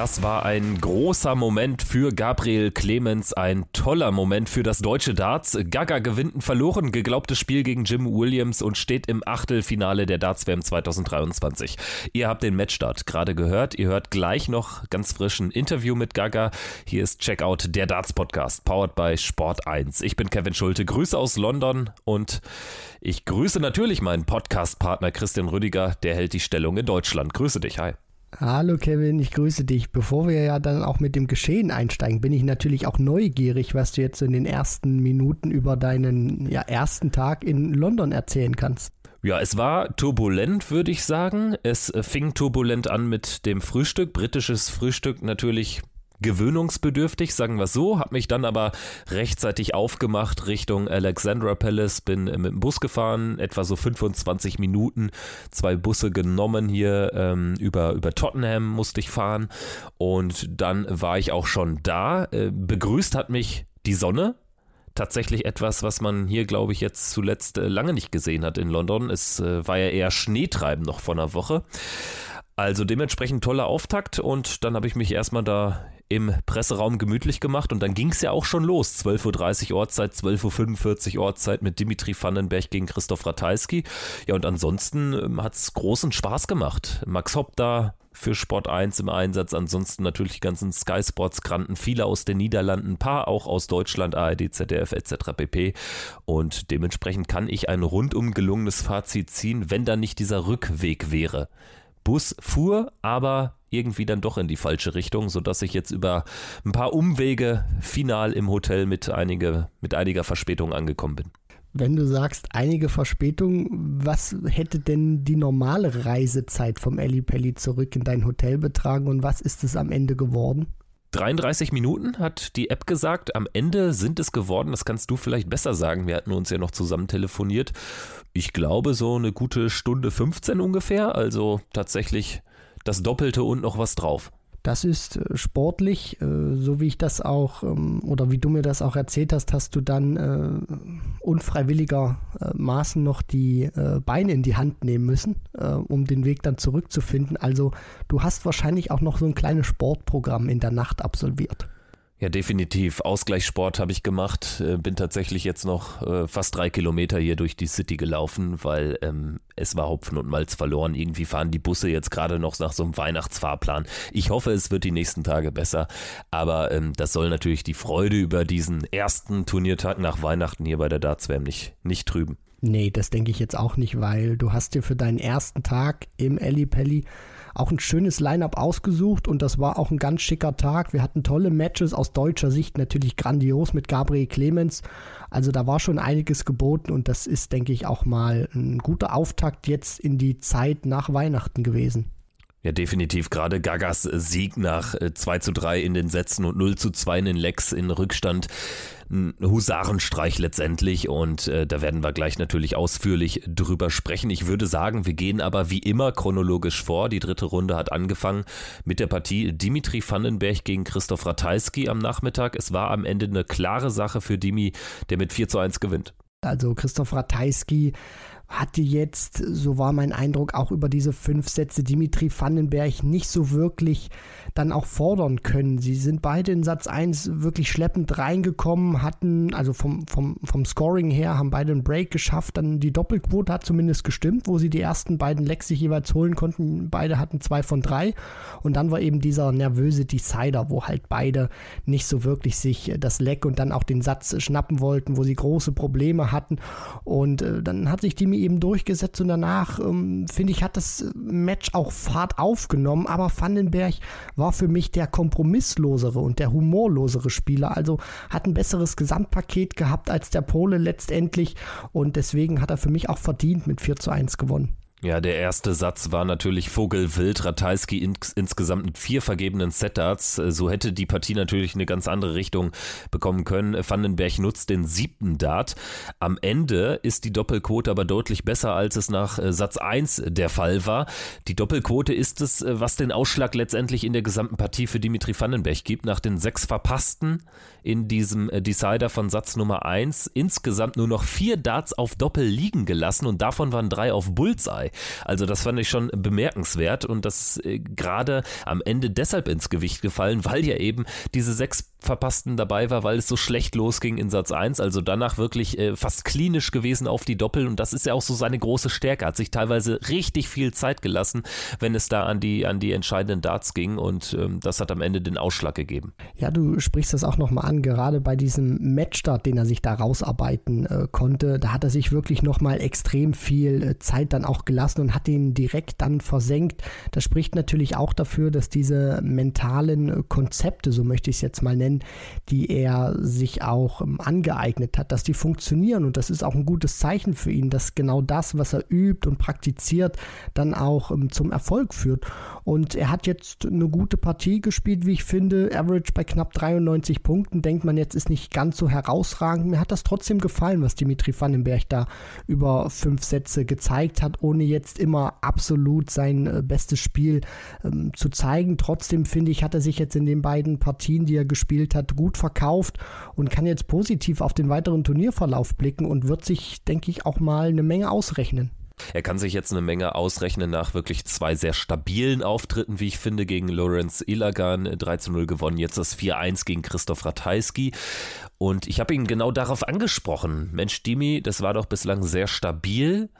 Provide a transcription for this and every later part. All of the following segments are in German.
Das war ein großer Moment für Gabriel Clemens, ein toller Moment für das deutsche Darts. Gaga gewinnt ein verloren geglaubtes Spiel gegen Jim Williams und steht im Achtelfinale der Darts WM 2023. Ihr habt den Matchstart gerade gehört. Ihr hört gleich noch ganz frisch ein Interview mit Gaga. Hier ist Checkout der Darts Podcast, powered by Sport 1. Ich bin Kevin Schulte, Grüße aus London und ich grüße natürlich meinen Podcast-Partner Christian Rüdiger, der hält die Stellung in Deutschland. Grüße dich, hi. Hallo Kevin, ich grüße dich. Bevor wir ja dann auch mit dem Geschehen einsteigen, bin ich natürlich auch neugierig, was du jetzt in den ersten Minuten über deinen ja, ersten Tag in London erzählen kannst. Ja, es war turbulent, würde ich sagen. Es fing turbulent an mit dem Frühstück. Britisches Frühstück natürlich gewöhnungsbedürftig, sagen wir so, habe mich dann aber rechtzeitig aufgemacht Richtung Alexandra Palace, bin mit dem Bus gefahren, etwa so 25 Minuten, zwei Busse genommen hier ähm, über, über Tottenham musste ich fahren und dann war ich auch schon da. Äh, begrüßt hat mich die Sonne, tatsächlich etwas, was man hier, glaube ich, jetzt zuletzt äh, lange nicht gesehen hat in London. Es äh, war ja eher Schneetreiben noch vor einer Woche. Also dementsprechend toller Auftakt und dann habe ich mich erstmal da im Presseraum gemütlich gemacht und dann ging es ja auch schon los. 12.30 Uhr Ortszeit, 12.45 Uhr Ortszeit mit Dimitri Vandenberg gegen Christoph Ratajski. Ja, und ansonsten ähm, hat es großen Spaß gemacht. Max Hopp da für Sport 1 im Einsatz, ansonsten natürlich die ganzen Sky Sports Granten, viele aus den Niederlanden, ein paar auch aus Deutschland, ARD, ZDF etc. pp. Und dementsprechend kann ich ein rundum gelungenes Fazit ziehen, wenn da nicht dieser Rückweg wäre. Bus fuhr, aber irgendwie dann doch in die falsche Richtung, sodass ich jetzt über ein paar Umwege final im Hotel mit, einige, mit einiger Verspätung angekommen bin. Wenn du sagst, einige Verspätung, was hätte denn die normale Reisezeit vom Pelli zurück in dein Hotel betragen und was ist es am Ende geworden? 33 Minuten hat die App gesagt. Am Ende sind es geworden, das kannst du vielleicht besser sagen. Wir hatten uns ja noch zusammen telefoniert. Ich glaube, so eine gute Stunde 15 ungefähr. Also tatsächlich das Doppelte und noch was drauf. Das ist äh, sportlich, äh, so wie ich das auch, ähm, oder wie du mir das auch erzählt hast, hast du dann äh, unfreiwilligermaßen noch die Beine in die Hand nehmen müssen, um den Weg dann zurückzufinden. Also du hast wahrscheinlich auch noch so ein kleines Sportprogramm in der Nacht absolviert. Ja, definitiv. Ausgleichssport habe ich gemacht. Äh, bin tatsächlich jetzt noch äh, fast drei Kilometer hier durch die City gelaufen, weil ähm, es war Hopfen und Malz verloren. Irgendwie fahren die Busse jetzt gerade noch nach so einem Weihnachtsfahrplan. Ich hoffe, es wird die nächsten Tage besser. Aber ähm, das soll natürlich die Freude über diesen ersten Turniertag nach Weihnachten hier bei der Dartswam nicht, nicht trüben. Nee, das denke ich jetzt auch nicht, weil du hast dir für deinen ersten Tag im Pelli auch ein schönes Line-up ausgesucht und das war auch ein ganz schicker Tag. Wir hatten tolle Matches aus deutscher Sicht, natürlich grandios mit Gabriel Clemens. Also da war schon einiges geboten und das ist, denke ich, auch mal ein guter Auftakt jetzt in die Zeit nach Weihnachten gewesen. Ja, definitiv. Gerade Gagas Sieg nach 2 äh, zu 3 in den Sätzen und 0 zu 2 in den Lecks in Rückstand. Ein Husarenstreich letztendlich und äh, da werden wir gleich natürlich ausführlich drüber sprechen. Ich würde sagen, wir gehen aber wie immer chronologisch vor. Die dritte Runde hat angefangen mit der Partie Dimitri Vandenberg gegen Christoph Ratajski am Nachmittag. Es war am Ende eine klare Sache für Dimi, der mit 4 zu 1 gewinnt. Also Christoph Ratajski hatte jetzt, so war mein Eindruck, auch über diese fünf Sätze Dimitri Vandenberg nicht so wirklich dann auch fordern können. Sie sind beide in Satz 1 wirklich schleppend reingekommen, hatten, also vom, vom, vom Scoring her, haben beide einen Break geschafft. Dann die Doppelquote hat zumindest gestimmt, wo sie die ersten beiden Lecks sich jeweils holen konnten. Beide hatten zwei von drei. Und dann war eben dieser nervöse Decider, wo halt beide nicht so wirklich sich das Leck und dann auch den Satz schnappen wollten, wo sie große Probleme hatten. Und äh, dann hat sich Dimi eben durchgesetzt und danach, ähm, finde ich, hat das Match auch Fahrt aufgenommen. Aber Vandenberg war für mich der kompromisslosere und der humorlosere Spieler. Also hat ein besseres Gesamtpaket gehabt als der Pole letztendlich. Und deswegen hat er für mich auch verdient mit 4 zu 1 gewonnen. Ja, der erste Satz war natürlich Vogelwild, Ratajski ins, insgesamt mit vier vergebenen Setdarts. So hätte die Partie natürlich eine ganz andere Richtung bekommen können. Vandenberg nutzt den siebten Dart. Am Ende ist die Doppelquote aber deutlich besser, als es nach äh, Satz 1 der Fall war. Die Doppelquote ist es, äh, was den Ausschlag letztendlich in der gesamten Partie für Dimitri Vandenberg gibt. Nach den sechs verpassten in diesem äh, Decider von Satz Nummer 1 insgesamt nur noch vier Darts auf Doppel liegen gelassen und davon waren drei auf Bullseye. Also das fand ich schon bemerkenswert und das äh, gerade am Ende deshalb ins Gewicht gefallen, weil ja eben diese sechs Verpassten dabei war, weil es so schlecht losging in Satz 1. Also danach wirklich äh, fast klinisch gewesen auf die Doppel und das ist ja auch so seine große Stärke. Hat sich teilweise richtig viel Zeit gelassen, wenn es da an die, an die entscheidenden Darts ging und ähm, das hat am Ende den Ausschlag gegeben. Ja, du sprichst das auch nochmal an, gerade bei diesem Matchstart, den er sich da rausarbeiten äh, konnte, da hat er sich wirklich nochmal extrem viel äh, Zeit dann auch gelassen und hat ihn direkt dann versenkt. Das spricht natürlich auch dafür, dass diese mentalen Konzepte, so möchte ich es jetzt mal nennen, die er sich auch ähm, angeeignet hat, dass die funktionieren. Und das ist auch ein gutes Zeichen für ihn, dass genau das, was er übt und praktiziert, dann auch ähm, zum Erfolg führt. Und er hat jetzt eine gute Partie gespielt, wie ich finde. Average bei knapp 93 Punkten. Denkt man jetzt, ist nicht ganz so herausragend. Mir hat das trotzdem gefallen, was Dimitri Vandenberg da über fünf Sätze gezeigt hat, ohne jetzt immer absolut sein äh, bestes Spiel ähm, zu zeigen. Trotzdem finde ich, hat er sich jetzt in den beiden Partien, die er gespielt hat, gut verkauft und kann jetzt positiv auf den weiteren Turnierverlauf blicken und wird sich, denke ich, auch mal eine Menge ausrechnen. Er kann sich jetzt eine Menge ausrechnen nach wirklich zwei sehr stabilen Auftritten, wie ich finde, gegen Lorenz Ilagan 3 zu 0 gewonnen, jetzt das 4-1 gegen Christoph Ratajski. Und ich habe ihn genau darauf angesprochen. Mensch, Dimi, das war doch bislang sehr stabil.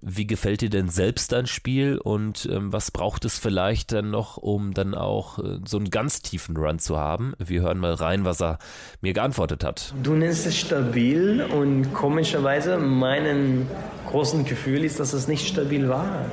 Wie gefällt dir denn selbst dein Spiel und ähm, was braucht es vielleicht dann noch, um dann auch äh, so einen ganz tiefen Run zu haben? Wir hören mal rein, was er mir geantwortet hat. Du nennst es stabil und komischerweise mein großen Gefühl ist, dass es nicht stabil war.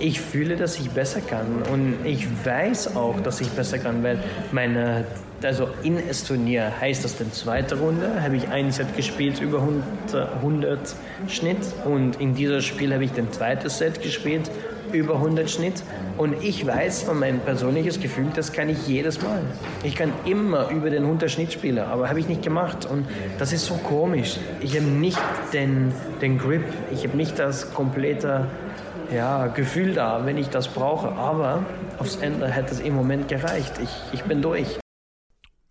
Ich fühle, dass ich besser kann. Und ich weiß auch, dass ich besser kann, weil meine also in Estonia heißt das, in zweiter Runde. Habe ich ein Set gespielt über 100, 100 Schnitt. Und in diesem Spiel habe ich den zweiten Set gespielt über 100 Schnitt. Und ich weiß von meinem persönlichen Gefühl, das kann ich jedes Mal. Ich kann immer über den 100 Schnitt spielen, aber habe ich nicht gemacht. Und das ist so komisch. Ich habe nicht den, den Grip, ich habe nicht das komplette ja, Gefühl da, wenn ich das brauche, aber aufs Ende hätte es im Moment gereicht. Ich, ich bin durch.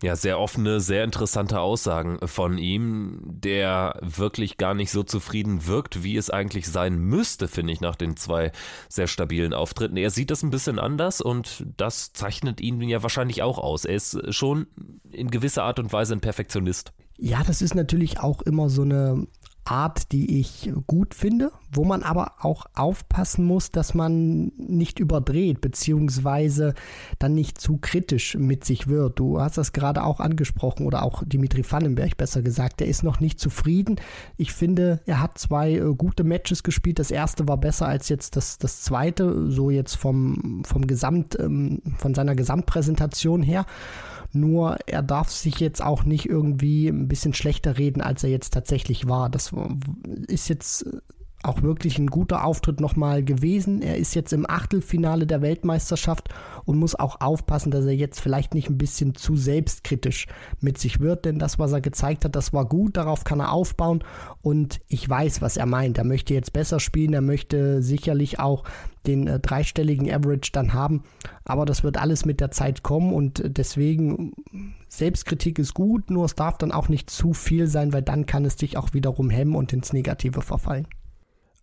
Ja, sehr offene, sehr interessante Aussagen von ihm, der wirklich gar nicht so zufrieden wirkt, wie es eigentlich sein müsste, finde ich, nach den zwei sehr stabilen Auftritten. Er sieht das ein bisschen anders und das zeichnet ihn ja wahrscheinlich auch aus. Er ist schon in gewisser Art und Weise ein Perfektionist. Ja, das ist natürlich auch immer so eine Art, die ich gut finde, wo man aber auch aufpassen muss, dass man nicht überdreht, beziehungsweise dann nicht zu kritisch mit sich wird. Du hast das gerade auch angesprochen oder auch Dimitri Vandenberg besser gesagt, der ist noch nicht zufrieden. Ich finde, er hat zwei äh, gute Matches gespielt. Das erste war besser als jetzt das, das zweite, so jetzt vom, vom Gesamt, ähm, von seiner Gesamtpräsentation her. Nur er darf sich jetzt auch nicht irgendwie ein bisschen schlechter reden, als er jetzt tatsächlich war. Das ist jetzt auch wirklich ein guter Auftritt nochmal gewesen. Er ist jetzt im Achtelfinale der Weltmeisterschaft und muss auch aufpassen, dass er jetzt vielleicht nicht ein bisschen zu selbstkritisch mit sich wird, denn das, was er gezeigt hat, das war gut, darauf kann er aufbauen und ich weiß, was er meint. Er möchte jetzt besser spielen, er möchte sicherlich auch den äh, dreistelligen Average dann haben, aber das wird alles mit der Zeit kommen und deswegen Selbstkritik ist gut, nur es darf dann auch nicht zu viel sein, weil dann kann es dich auch wiederum hemmen und ins Negative verfallen.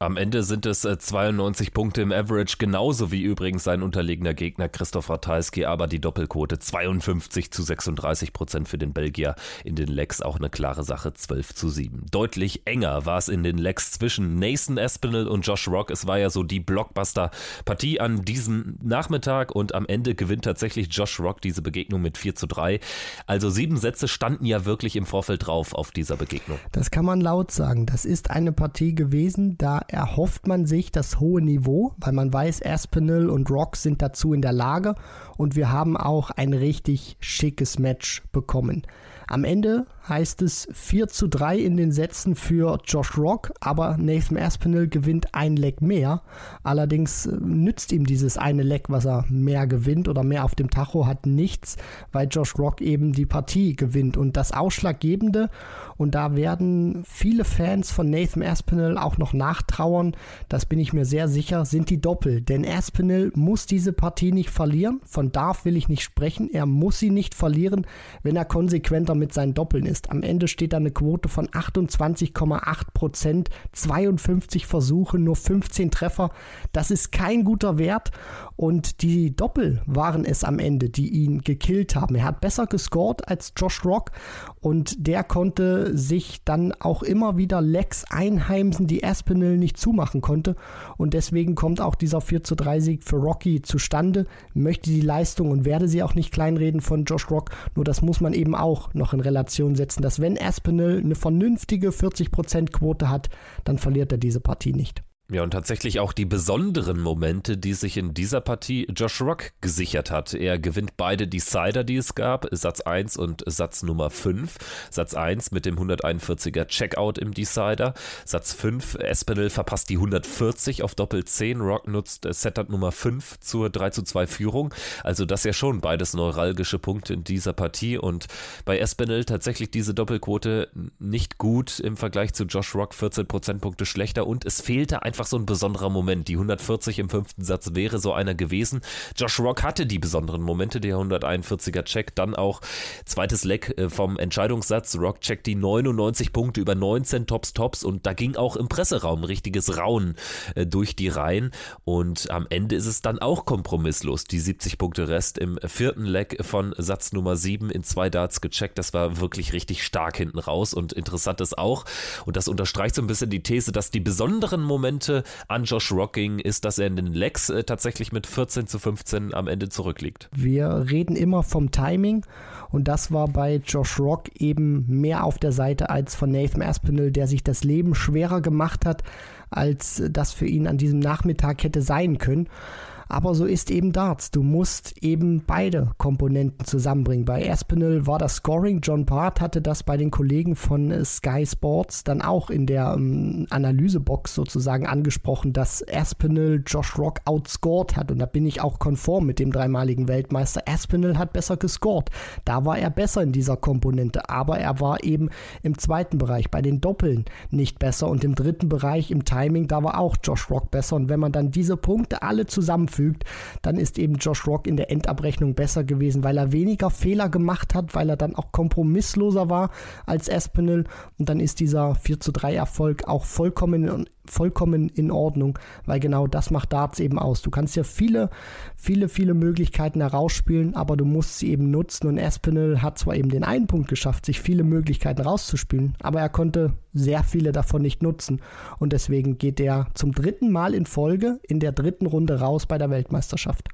Am Ende sind es 92 äh, Punkte im Average, genauso wie übrigens sein unterlegener Gegner Christoph Ratajski, aber die Doppelquote 52 zu 36 Prozent für den Belgier in den Legs auch eine klare Sache, 12 zu 7. Deutlich enger war es in den Legs zwischen Nathan Espinel und Josh Rock. Es war ja so die Blockbuster-Partie an diesem Nachmittag und am Ende gewinnt tatsächlich Josh Rock diese Begegnung mit 4 zu 3. Also sieben Sätze standen ja wirklich im Vorfeld drauf auf dieser Begegnung. Das kann man laut sagen. Das ist eine Partie gewesen, da erhofft man sich das hohe Niveau, weil man weiß, Aspinall und Rock sind dazu in der Lage und wir haben auch ein richtig schickes Match bekommen. Am Ende heißt es 4 zu 3 in den Sätzen für Josh Rock, aber Nathan Aspinall gewinnt ein Leck mehr. Allerdings äh, nützt ihm dieses eine Leck, was er mehr gewinnt oder mehr auf dem Tacho hat, nichts, weil Josh Rock eben die Partie gewinnt. Und das Ausschlaggebende, und da werden viele Fans von Nathan Aspinall auch noch nachtrauern, das bin ich mir sehr sicher, sind die Doppel. Denn Aspinall muss diese Partie nicht verlieren. Von darf will ich nicht sprechen. Er muss sie nicht verlieren, wenn er konsequenter mit seinen Doppeln ist. Am Ende steht da eine Quote von 28,8 Prozent, 52 Versuche, nur 15 Treffer. Das ist kein guter Wert und die Doppel waren es am Ende, die ihn gekillt haben. Er hat besser gescored als Josh Rock und der konnte sich dann auch immer wieder Lecks einheimsen, die Aspinall nicht zumachen konnte und deswegen kommt auch dieser 4 zu 3 Sieg für Rocky zustande. Möchte die Leistung und werde sie auch nicht kleinreden von Josh Rock, nur das muss man eben auch noch in Relation setzen, dass wenn Aspinall eine vernünftige 40% Quote hat, dann verliert er diese Partie nicht. Ja, und tatsächlich auch die besonderen Momente, die sich in dieser Partie Josh Rock gesichert hat. Er gewinnt beide Decider, die es gab, Satz 1 und Satz Nummer 5. Satz 1 mit dem 141er Checkout im Decider. Satz 5, Espinel verpasst die 140 auf Doppel 10. Rock nutzt Setup Nummer 5 zur 3 zu 2 Führung. Also das ja schon beides neuralgische Punkte in dieser Partie. Und bei Espinel tatsächlich diese Doppelquote nicht gut im Vergleich zu Josh Rock, 14 Prozentpunkte schlechter. Und es fehlte einfach einfach so ein besonderer Moment. Die 140 im fünften Satz wäre so einer gewesen. Josh Rock hatte die besonderen Momente, der 141er Check, dann auch zweites Leck äh, vom Entscheidungssatz. Rock checkt die 99 Punkte über 19 Tops Tops und da ging auch im Presseraum richtiges Raunen äh, durch die Reihen und am Ende ist es dann auch kompromisslos. Die 70 Punkte Rest im vierten Leck von Satz Nummer 7 in zwei Darts gecheckt. Das war wirklich richtig stark hinten raus und interessant ist auch und das unterstreicht so ein bisschen die These, dass die besonderen Momente Punkte an Josh Rocking ist, dass er in den Legs äh, tatsächlich mit 14 zu 15 am Ende zurückliegt. Wir reden immer vom Timing und das war bei Josh Rock eben mehr auf der Seite als von Nathan Aspinall, der sich das Leben schwerer gemacht hat, als das für ihn an diesem Nachmittag hätte sein können. Aber so ist eben Darts. Du musst eben beide Komponenten zusammenbringen. Bei Aspinall war das Scoring. John Part hatte das bei den Kollegen von Sky Sports dann auch in der ähm, Analysebox sozusagen angesprochen, dass Aspinall Josh Rock outscored hat. Und da bin ich auch konform mit dem dreimaligen Weltmeister. Aspinall hat besser gescored. Da war er besser in dieser Komponente. Aber er war eben im zweiten Bereich bei den Doppeln nicht besser. Und im dritten Bereich im Timing, da war auch Josh Rock besser. Und wenn man dann diese Punkte alle zusammenführt, zusammenfügt, dann ist eben Josh Rock in der Endabrechnung besser gewesen, weil er weniger Fehler gemacht hat, weil er dann auch kompromissloser war als Espinel. Und dann ist dieser 4 zu 3 Erfolg auch vollkommen vollkommen in Ordnung, weil genau das macht Darts eben aus. Du kannst ja viele, viele, viele Möglichkeiten herausspielen, aber du musst sie eben nutzen und Espinel hat zwar eben den einen Punkt geschafft, sich viele Möglichkeiten rauszuspielen, aber er konnte sehr viele davon nicht nutzen und deswegen geht er zum dritten Mal in Folge in der dritten Runde raus bei der Weltmeisterschaft.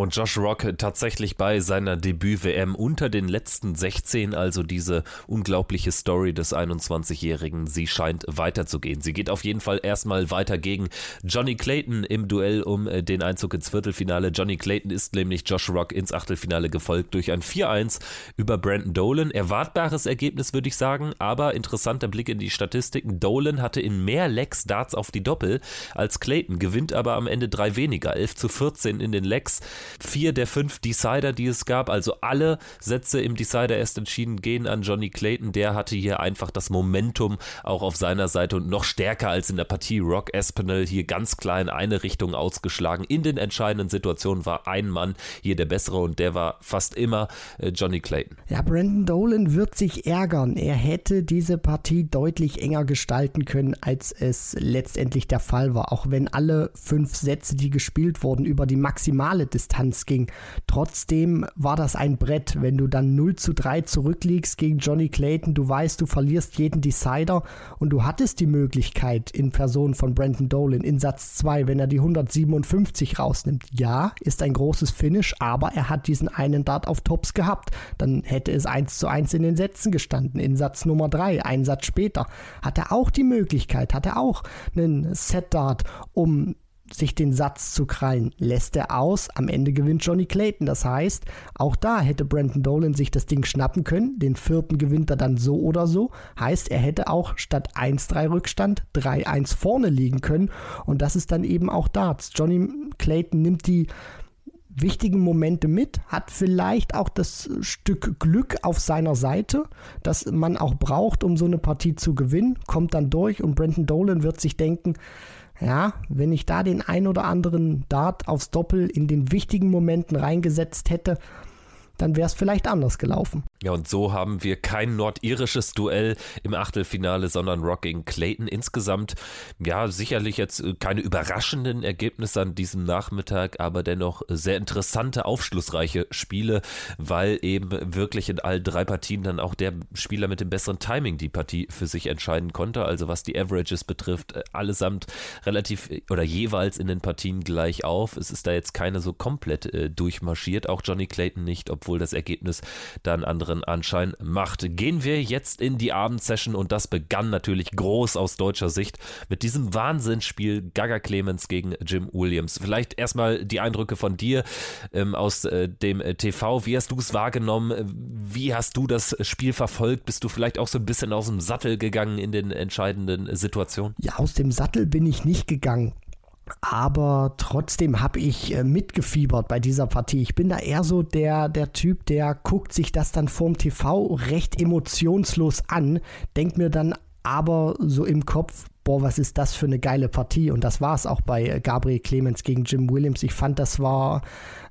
Und Josh Rock tatsächlich bei seiner Debüt-WM unter den letzten 16, also diese unglaubliche Story des 21-Jährigen, sie scheint weiterzugehen. Sie geht auf jeden Fall erstmal weiter gegen Johnny Clayton im Duell um äh, den Einzug ins Viertelfinale. Johnny Clayton ist nämlich Josh Rock ins Achtelfinale gefolgt durch ein 4-1 über Brandon Dolan. Erwartbares Ergebnis, würde ich sagen, aber interessanter Blick in die Statistiken. Dolan hatte in mehr Legs Darts auf die Doppel als Clayton, gewinnt aber am Ende drei weniger, 11 zu 14 in den Legs vier der fünf Decider, die es gab, also alle Sätze im Decider erst entschieden, gehen an Johnny Clayton. Der hatte hier einfach das Momentum auch auf seiner Seite und noch stärker als in der Partie Rock Espinel hier ganz klar in eine Richtung ausgeschlagen. In den entscheidenden Situationen war ein Mann hier der bessere und der war fast immer äh, Johnny Clayton. Ja, Brandon Dolan wird sich ärgern. Er hätte diese Partie deutlich enger gestalten können, als es letztendlich der Fall war. Auch wenn alle fünf Sätze, die gespielt wurden, über die maximale Distanz Distanz ging. Trotzdem war das ein Brett, wenn du dann 0 zu 3 zurückliegst gegen Johnny Clayton, du weißt, du verlierst jeden Decider und du hattest die Möglichkeit in Person von Brandon Dolan in Satz 2, wenn er die 157 rausnimmt. Ja, ist ein großes Finish, aber er hat diesen einen Dart auf Tops gehabt. Dann hätte es 1 zu 1 in den Sätzen gestanden. In Satz Nummer 3, einen Satz später, hat er auch die Möglichkeit, hat er auch einen Set-Dart, um sich den Satz zu krallen. Lässt er aus, am Ende gewinnt Johnny Clayton. Das heißt, auch da hätte Brandon Dolan sich das Ding schnappen können. Den vierten gewinnt er dann so oder so. Heißt, er hätte auch statt 1-3 Rückstand 3-1 vorne liegen können. Und das ist dann eben auch Darts. Johnny Clayton nimmt die wichtigen Momente mit, hat vielleicht auch das Stück Glück auf seiner Seite, das man auch braucht, um so eine Partie zu gewinnen, kommt dann durch und Brandon Dolan wird sich denken, ja, wenn ich da den ein oder anderen Dart aufs Doppel in den wichtigen Momenten reingesetzt hätte, dann wäre es vielleicht anders gelaufen. Ja, und so haben wir kein nordirisches Duell im Achtelfinale, sondern Rock gegen Clayton. Insgesamt, ja, sicherlich jetzt äh, keine überraschenden Ergebnisse an diesem Nachmittag, aber dennoch sehr interessante, aufschlussreiche Spiele, weil eben wirklich in allen drei Partien dann auch der Spieler mit dem besseren Timing die Partie für sich entscheiden konnte. Also was die Averages betrifft, äh, allesamt relativ äh, oder jeweils in den Partien gleich auf. Es ist da jetzt keine so komplett äh, durchmarschiert, auch Johnny Clayton nicht, obwohl das Ergebnis dann andere anderen Anschein macht. Gehen wir jetzt in die Abendsession und das begann natürlich groß aus deutscher Sicht mit diesem Wahnsinnsspiel Gaga Clemens gegen Jim Williams. Vielleicht erstmal die Eindrücke von dir ähm, aus äh, dem äh, TV. Wie hast du es wahrgenommen? Wie hast du das Spiel verfolgt? Bist du vielleicht auch so ein bisschen aus dem Sattel gegangen in den entscheidenden Situationen? Ja, aus dem Sattel bin ich nicht gegangen. Aber trotzdem habe ich äh, mitgefiebert bei dieser Partie. Ich bin da eher so der, der Typ, der guckt sich das dann vorm TV recht emotionslos an, denkt mir dann aber so im Kopf, boah, was ist das für eine geile Partie? Und das war es auch bei äh, Gabriel Clemens gegen Jim Williams. Ich fand, das war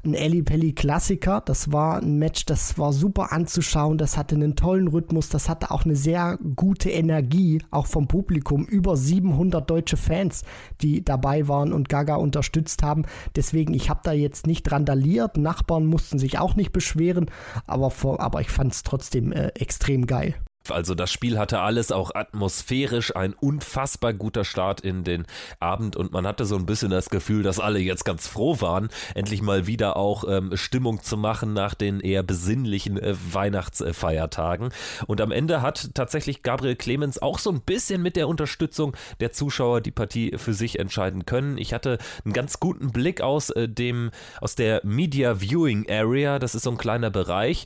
ein Ellie Pelli Klassiker. Das war ein Match, das war super anzuschauen. Das hatte einen tollen Rhythmus. Das hatte auch eine sehr gute Energie, auch vom Publikum. Über 700 deutsche Fans, die dabei waren und Gaga unterstützt haben. Deswegen, ich habe da jetzt nicht randaliert. Nachbarn mussten sich auch nicht beschweren. Aber, vor, aber ich fand es trotzdem äh, extrem geil. Also das Spiel hatte alles, auch atmosphärisch, ein unfassbar guter Start in den Abend und man hatte so ein bisschen das Gefühl, dass alle jetzt ganz froh waren, endlich mal wieder auch ähm, Stimmung zu machen nach den eher besinnlichen äh, Weihnachtsfeiertagen. Und am Ende hat tatsächlich Gabriel Clemens auch so ein bisschen mit der Unterstützung der Zuschauer die Partie für sich entscheiden können. Ich hatte einen ganz guten Blick aus äh, dem aus der Media Viewing Area, das ist so ein kleiner Bereich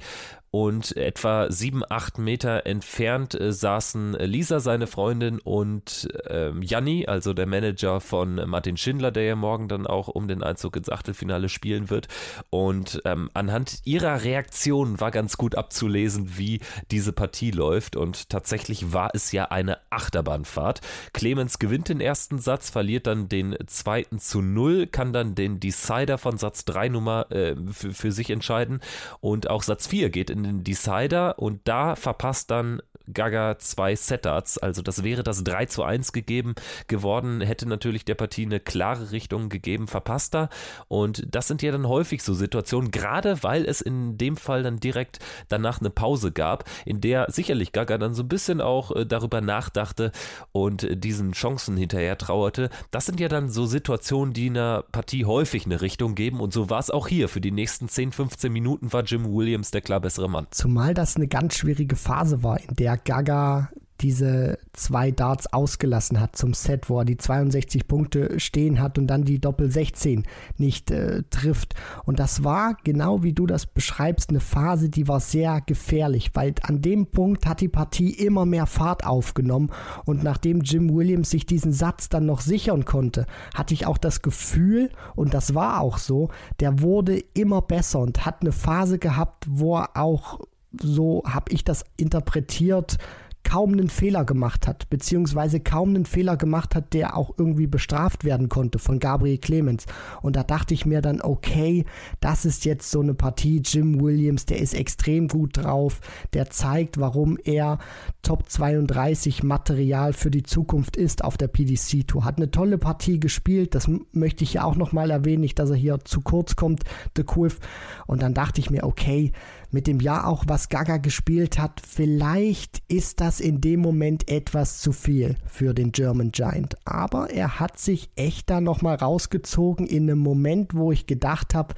und etwa sieben, acht Meter entfernt äh, saßen Lisa, seine Freundin, und ähm, Janni, also der Manager von Martin Schindler, der ja morgen dann auch um den Einzug ins Achtelfinale spielen wird. Und ähm, anhand ihrer Reaktion war ganz gut abzulesen, wie diese Partie läuft. Und tatsächlich war es ja eine Achterbahnfahrt. Clemens gewinnt den ersten Satz, verliert dann den zweiten zu null, kann dann den Decider von Satz 3 Nummer äh, für sich entscheiden. Und auch Satz 4 geht in den Decider und da verpasst dann Gaga zwei Setards. Also das wäre das 3 zu 1 gegeben geworden, hätte natürlich der Partie eine klare Richtung gegeben, verpasst er. Und das sind ja dann häufig so Situationen, gerade weil es in dem Fall dann direkt danach eine Pause gab, in der sicherlich Gaga dann so ein bisschen auch äh, darüber nachdachte und diesen Chancen hinterher trauerte. Das sind ja dann so Situationen, die einer Partie häufig eine Richtung geben. Und so war es auch hier. Für die nächsten 10, 15 Minuten war Jim Williams der klar bessere Mann. Zumal das eine ganz schwierige Phase war, in der Gaga diese zwei Darts ausgelassen hat zum Set, wo er die 62 Punkte stehen hat und dann die Doppel 16 nicht äh, trifft. Und das war, genau wie du das beschreibst, eine Phase, die war sehr gefährlich, weil an dem Punkt hat die Partie immer mehr Fahrt aufgenommen und nachdem Jim Williams sich diesen Satz dann noch sichern konnte, hatte ich auch das Gefühl, und das war auch so, der wurde immer besser und hat eine Phase gehabt, wo er auch so habe ich das interpretiert, kaum einen Fehler gemacht hat, beziehungsweise kaum einen Fehler gemacht hat, der auch irgendwie bestraft werden konnte von Gabriel Clemens. Und da dachte ich mir dann, okay, das ist jetzt so eine Partie. Jim Williams, der ist extrem gut drauf, der zeigt, warum er Top 32 Material für die Zukunft ist auf der PDC Tour. Hat eine tolle Partie gespielt, das möchte ich ja auch nochmal erwähnen, nicht, dass er hier zu kurz kommt, The Quiff. Und dann dachte ich mir, okay, mit dem Jahr auch, was Gaga gespielt hat, vielleicht ist das in dem Moment etwas zu viel für den German Giant. Aber er hat sich echt da nochmal rausgezogen in einem Moment, wo ich gedacht habe,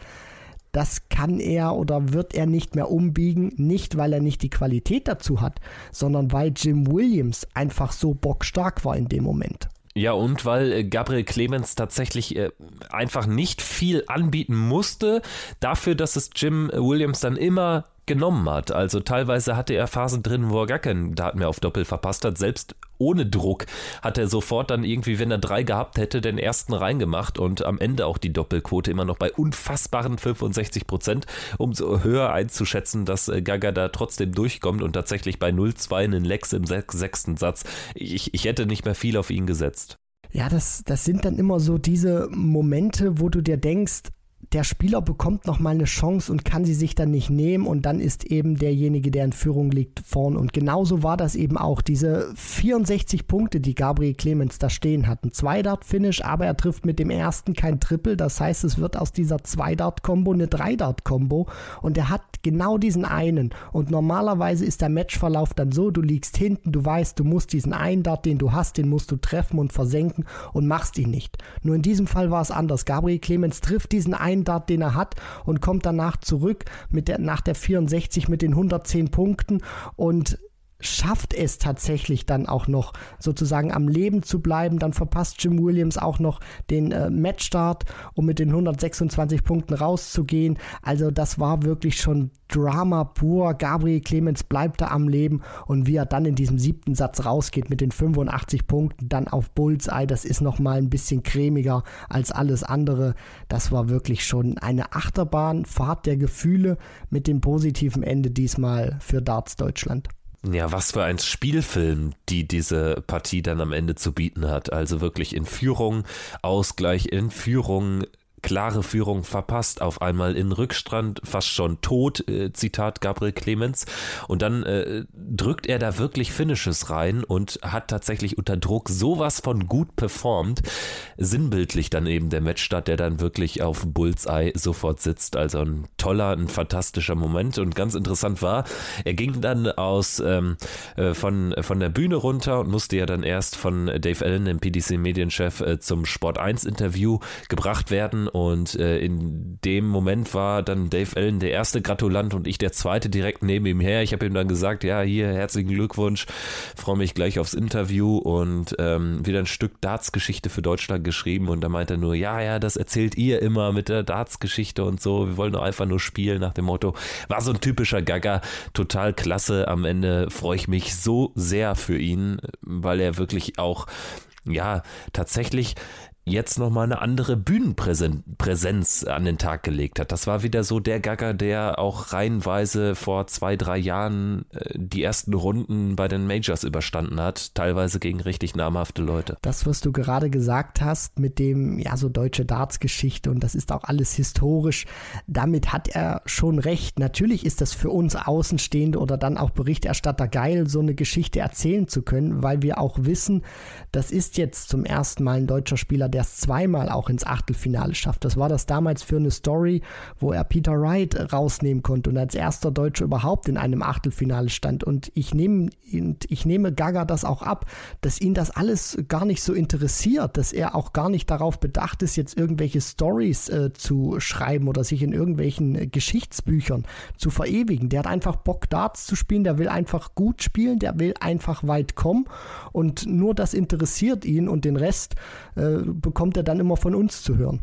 das kann er oder wird er nicht mehr umbiegen, nicht weil er nicht die Qualität dazu hat, sondern weil Jim Williams einfach so bockstark war in dem Moment. Ja, und weil äh, Gabriel Clemens tatsächlich äh, einfach nicht viel anbieten musste, dafür, dass es Jim Williams dann immer genommen hat. Also teilweise hatte er Phasen drin, wo er gar keinen Daten mehr auf Doppel verpasst hat. Selbst ohne Druck hat er sofort dann irgendwie, wenn er drei gehabt hätte, den ersten reingemacht und am Ende auch die Doppelquote immer noch bei unfassbaren 65 Prozent, um so höher einzuschätzen, dass äh, Gaga da trotzdem durchkommt und tatsächlich bei 0-2 einen Lex im sechsten Satz. Ich, ich hätte nicht mehr viel auf ihn gesetzt. Ja, das, das sind dann immer so diese Momente, wo du dir denkst, der Spieler bekommt noch mal eine Chance und kann sie sich dann nicht nehmen und dann ist eben derjenige, der in Führung liegt, vorn. Und genauso war das eben auch. Diese 64 Punkte, die Gabriel Clemens da stehen hat. Ein Zwei-Dart-Finish, aber er trifft mit dem ersten kein Triple. Das heißt, es wird aus dieser Zwei-Dart-Kombo eine Drei-Dart-Kombo und er hat genau diesen einen. Und normalerweise ist der Matchverlauf dann so, du liegst hinten, du weißt, du musst diesen einen Dart, den du hast, den musst du treffen und versenken und machst ihn nicht. Nur in diesem Fall war es anders. Gabriel Clemens trifft diesen einen Dart, den er hat und kommt danach zurück mit der, nach der 64 mit den 110 Punkten und schafft es tatsächlich dann auch noch sozusagen am Leben zu bleiben. Dann verpasst Jim Williams auch noch den äh, Matchstart, um mit den 126 Punkten rauszugehen. Also das war wirklich schon Drama pur. Gabriel Clemens bleibt da am Leben und wie er dann in diesem siebten Satz rausgeht mit den 85 Punkten, dann auf Bullseye, das ist nochmal ein bisschen cremiger als alles andere. Das war wirklich schon eine Achterbahnfahrt der Gefühle mit dem positiven Ende diesmal für Darts Deutschland. Ja, was für ein Spielfilm, die diese Partie dann am Ende zu bieten hat. Also wirklich in Führung, Ausgleich in Führung, klare Führung verpasst, auf einmal in Rückstrand, fast schon tot, äh, Zitat Gabriel Clemens. Und dann äh, drückt er da wirklich Finishes rein und hat tatsächlich unter Druck sowas von gut performt. Sinnbildlich dann eben der Matchstart, der dann wirklich auf Bullseye sofort sitzt. Also ein toller, ein fantastischer Moment. Und ganz interessant war, er ging dann aus ähm, äh, von, von der Bühne runter und musste ja dann erst von Dave Allen, dem PDC-Medienchef, äh, zum Sport 1-Interview gebracht werden und äh, in dem Moment war dann Dave Allen der erste Gratulant und ich der zweite direkt neben ihm her. Ich habe ihm dann gesagt, ja, hier, herzlichen Glückwunsch, freue mich gleich aufs Interview und ähm, wieder ein Stück Darts-Geschichte für Deutschland geschrieben und da meinte er nur, ja, ja, das erzählt ihr immer mit der Darts-Geschichte und so, wir wollen doch einfach nur spielen nach dem Motto. War so ein typischer Gaga, total klasse. Am Ende freue ich mich so sehr für ihn, weil er wirklich auch ja, tatsächlich jetzt nochmal eine andere Bühnenpräsenz an den Tag gelegt hat. Das war wieder so der Gagger, der auch reihenweise vor zwei, drei Jahren äh, die ersten Runden bei den Majors überstanden hat, teilweise gegen richtig namhafte Leute. Das, was du gerade gesagt hast mit dem, ja, so deutsche Darts-Geschichte und das ist auch alles historisch, damit hat er schon recht. Natürlich ist das für uns Außenstehende oder dann auch Berichterstatter geil, so eine Geschichte erzählen zu können, weil wir auch wissen, das ist jetzt zum ersten Mal ein deutscher Spieler, der es zweimal auch ins Achtelfinale schafft. Das war das damals für eine Story, wo er Peter Wright rausnehmen konnte und als erster Deutscher überhaupt in einem Achtelfinale stand. Und ich nehme, ich nehme Gaga das auch ab, dass ihn das alles gar nicht so interessiert, dass er auch gar nicht darauf bedacht ist, jetzt irgendwelche Stories äh, zu schreiben oder sich in irgendwelchen äh, Geschichtsbüchern zu verewigen. Der hat einfach Bock, Darts zu spielen, der will einfach gut spielen, der will einfach weit kommen und nur das interessiert ihn und den Rest äh, bekommt er dann immer von uns zu hören.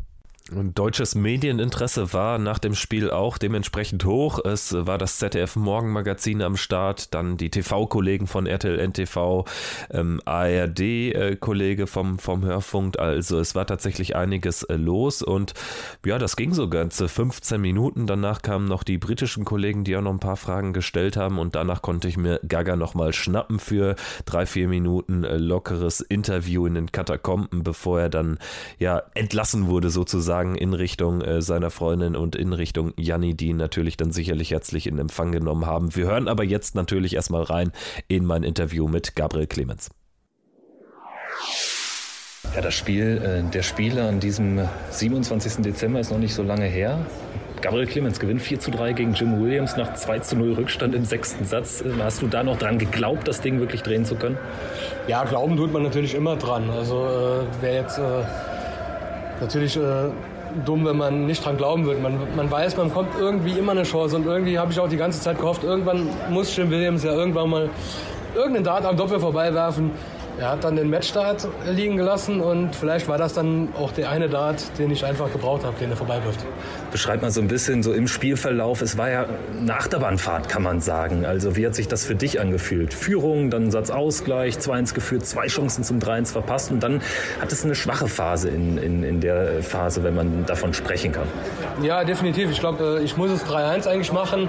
Deutsches Medieninteresse war nach dem Spiel auch dementsprechend hoch. Es war das ZDF Morgenmagazin am Start, dann die TV-Kollegen von RTL NTV, ähm, ARD-Kollege vom, vom Hörfunk. Also es war tatsächlich einiges äh, los und ja, das ging so ganze 15 Minuten. Danach kamen noch die britischen Kollegen, die auch noch ein paar Fragen gestellt haben und danach konnte ich mir Gaga nochmal schnappen für drei, vier Minuten äh, lockeres Interview in den Katakomben, bevor er dann ja entlassen wurde sozusagen sozusagen in Richtung äh, seiner Freundin und in Richtung Janni, die ihn natürlich dann sicherlich herzlich in Empfang genommen haben. Wir hören aber jetzt natürlich erstmal rein in mein Interview mit Gabriel Clemens. Ja, das Spiel äh, der Spiele an diesem 27. Dezember ist noch nicht so lange her. Gabriel Clemens gewinnt 4 zu 3 gegen Jim Williams nach 2 zu 0 Rückstand im sechsten Satz. Äh, hast du da noch dran geglaubt, das Ding wirklich drehen zu können? Ja, glauben tut man natürlich immer dran. Also äh, wer jetzt äh, natürlich äh, dumm, wenn man nicht dran glauben wird. Man, man weiß, man kommt irgendwie immer eine Chance und irgendwie habe ich auch die ganze Zeit gehofft, irgendwann muss Jim Williams ja irgendwann mal irgendeinen Dart am Doppel vorbeiwerfen. Er hat dann den Matchstart liegen gelassen und vielleicht war das dann auch der eine Dart, den ich einfach gebraucht habe, den er vorbeiwirft. Beschreibt mal so ein bisschen so im Spielverlauf. Es war ja eine Achterbahnfahrt, kann man sagen. Also wie hat sich das für dich angefühlt? Führung, dann Satzausgleich, 2-1 geführt, zwei Chancen zum 3-1 verpasst und dann hat es eine schwache Phase in, in, in der Phase, wenn man davon sprechen kann. Ja, definitiv. Ich glaube, äh, ich muss es 3-1 eigentlich machen.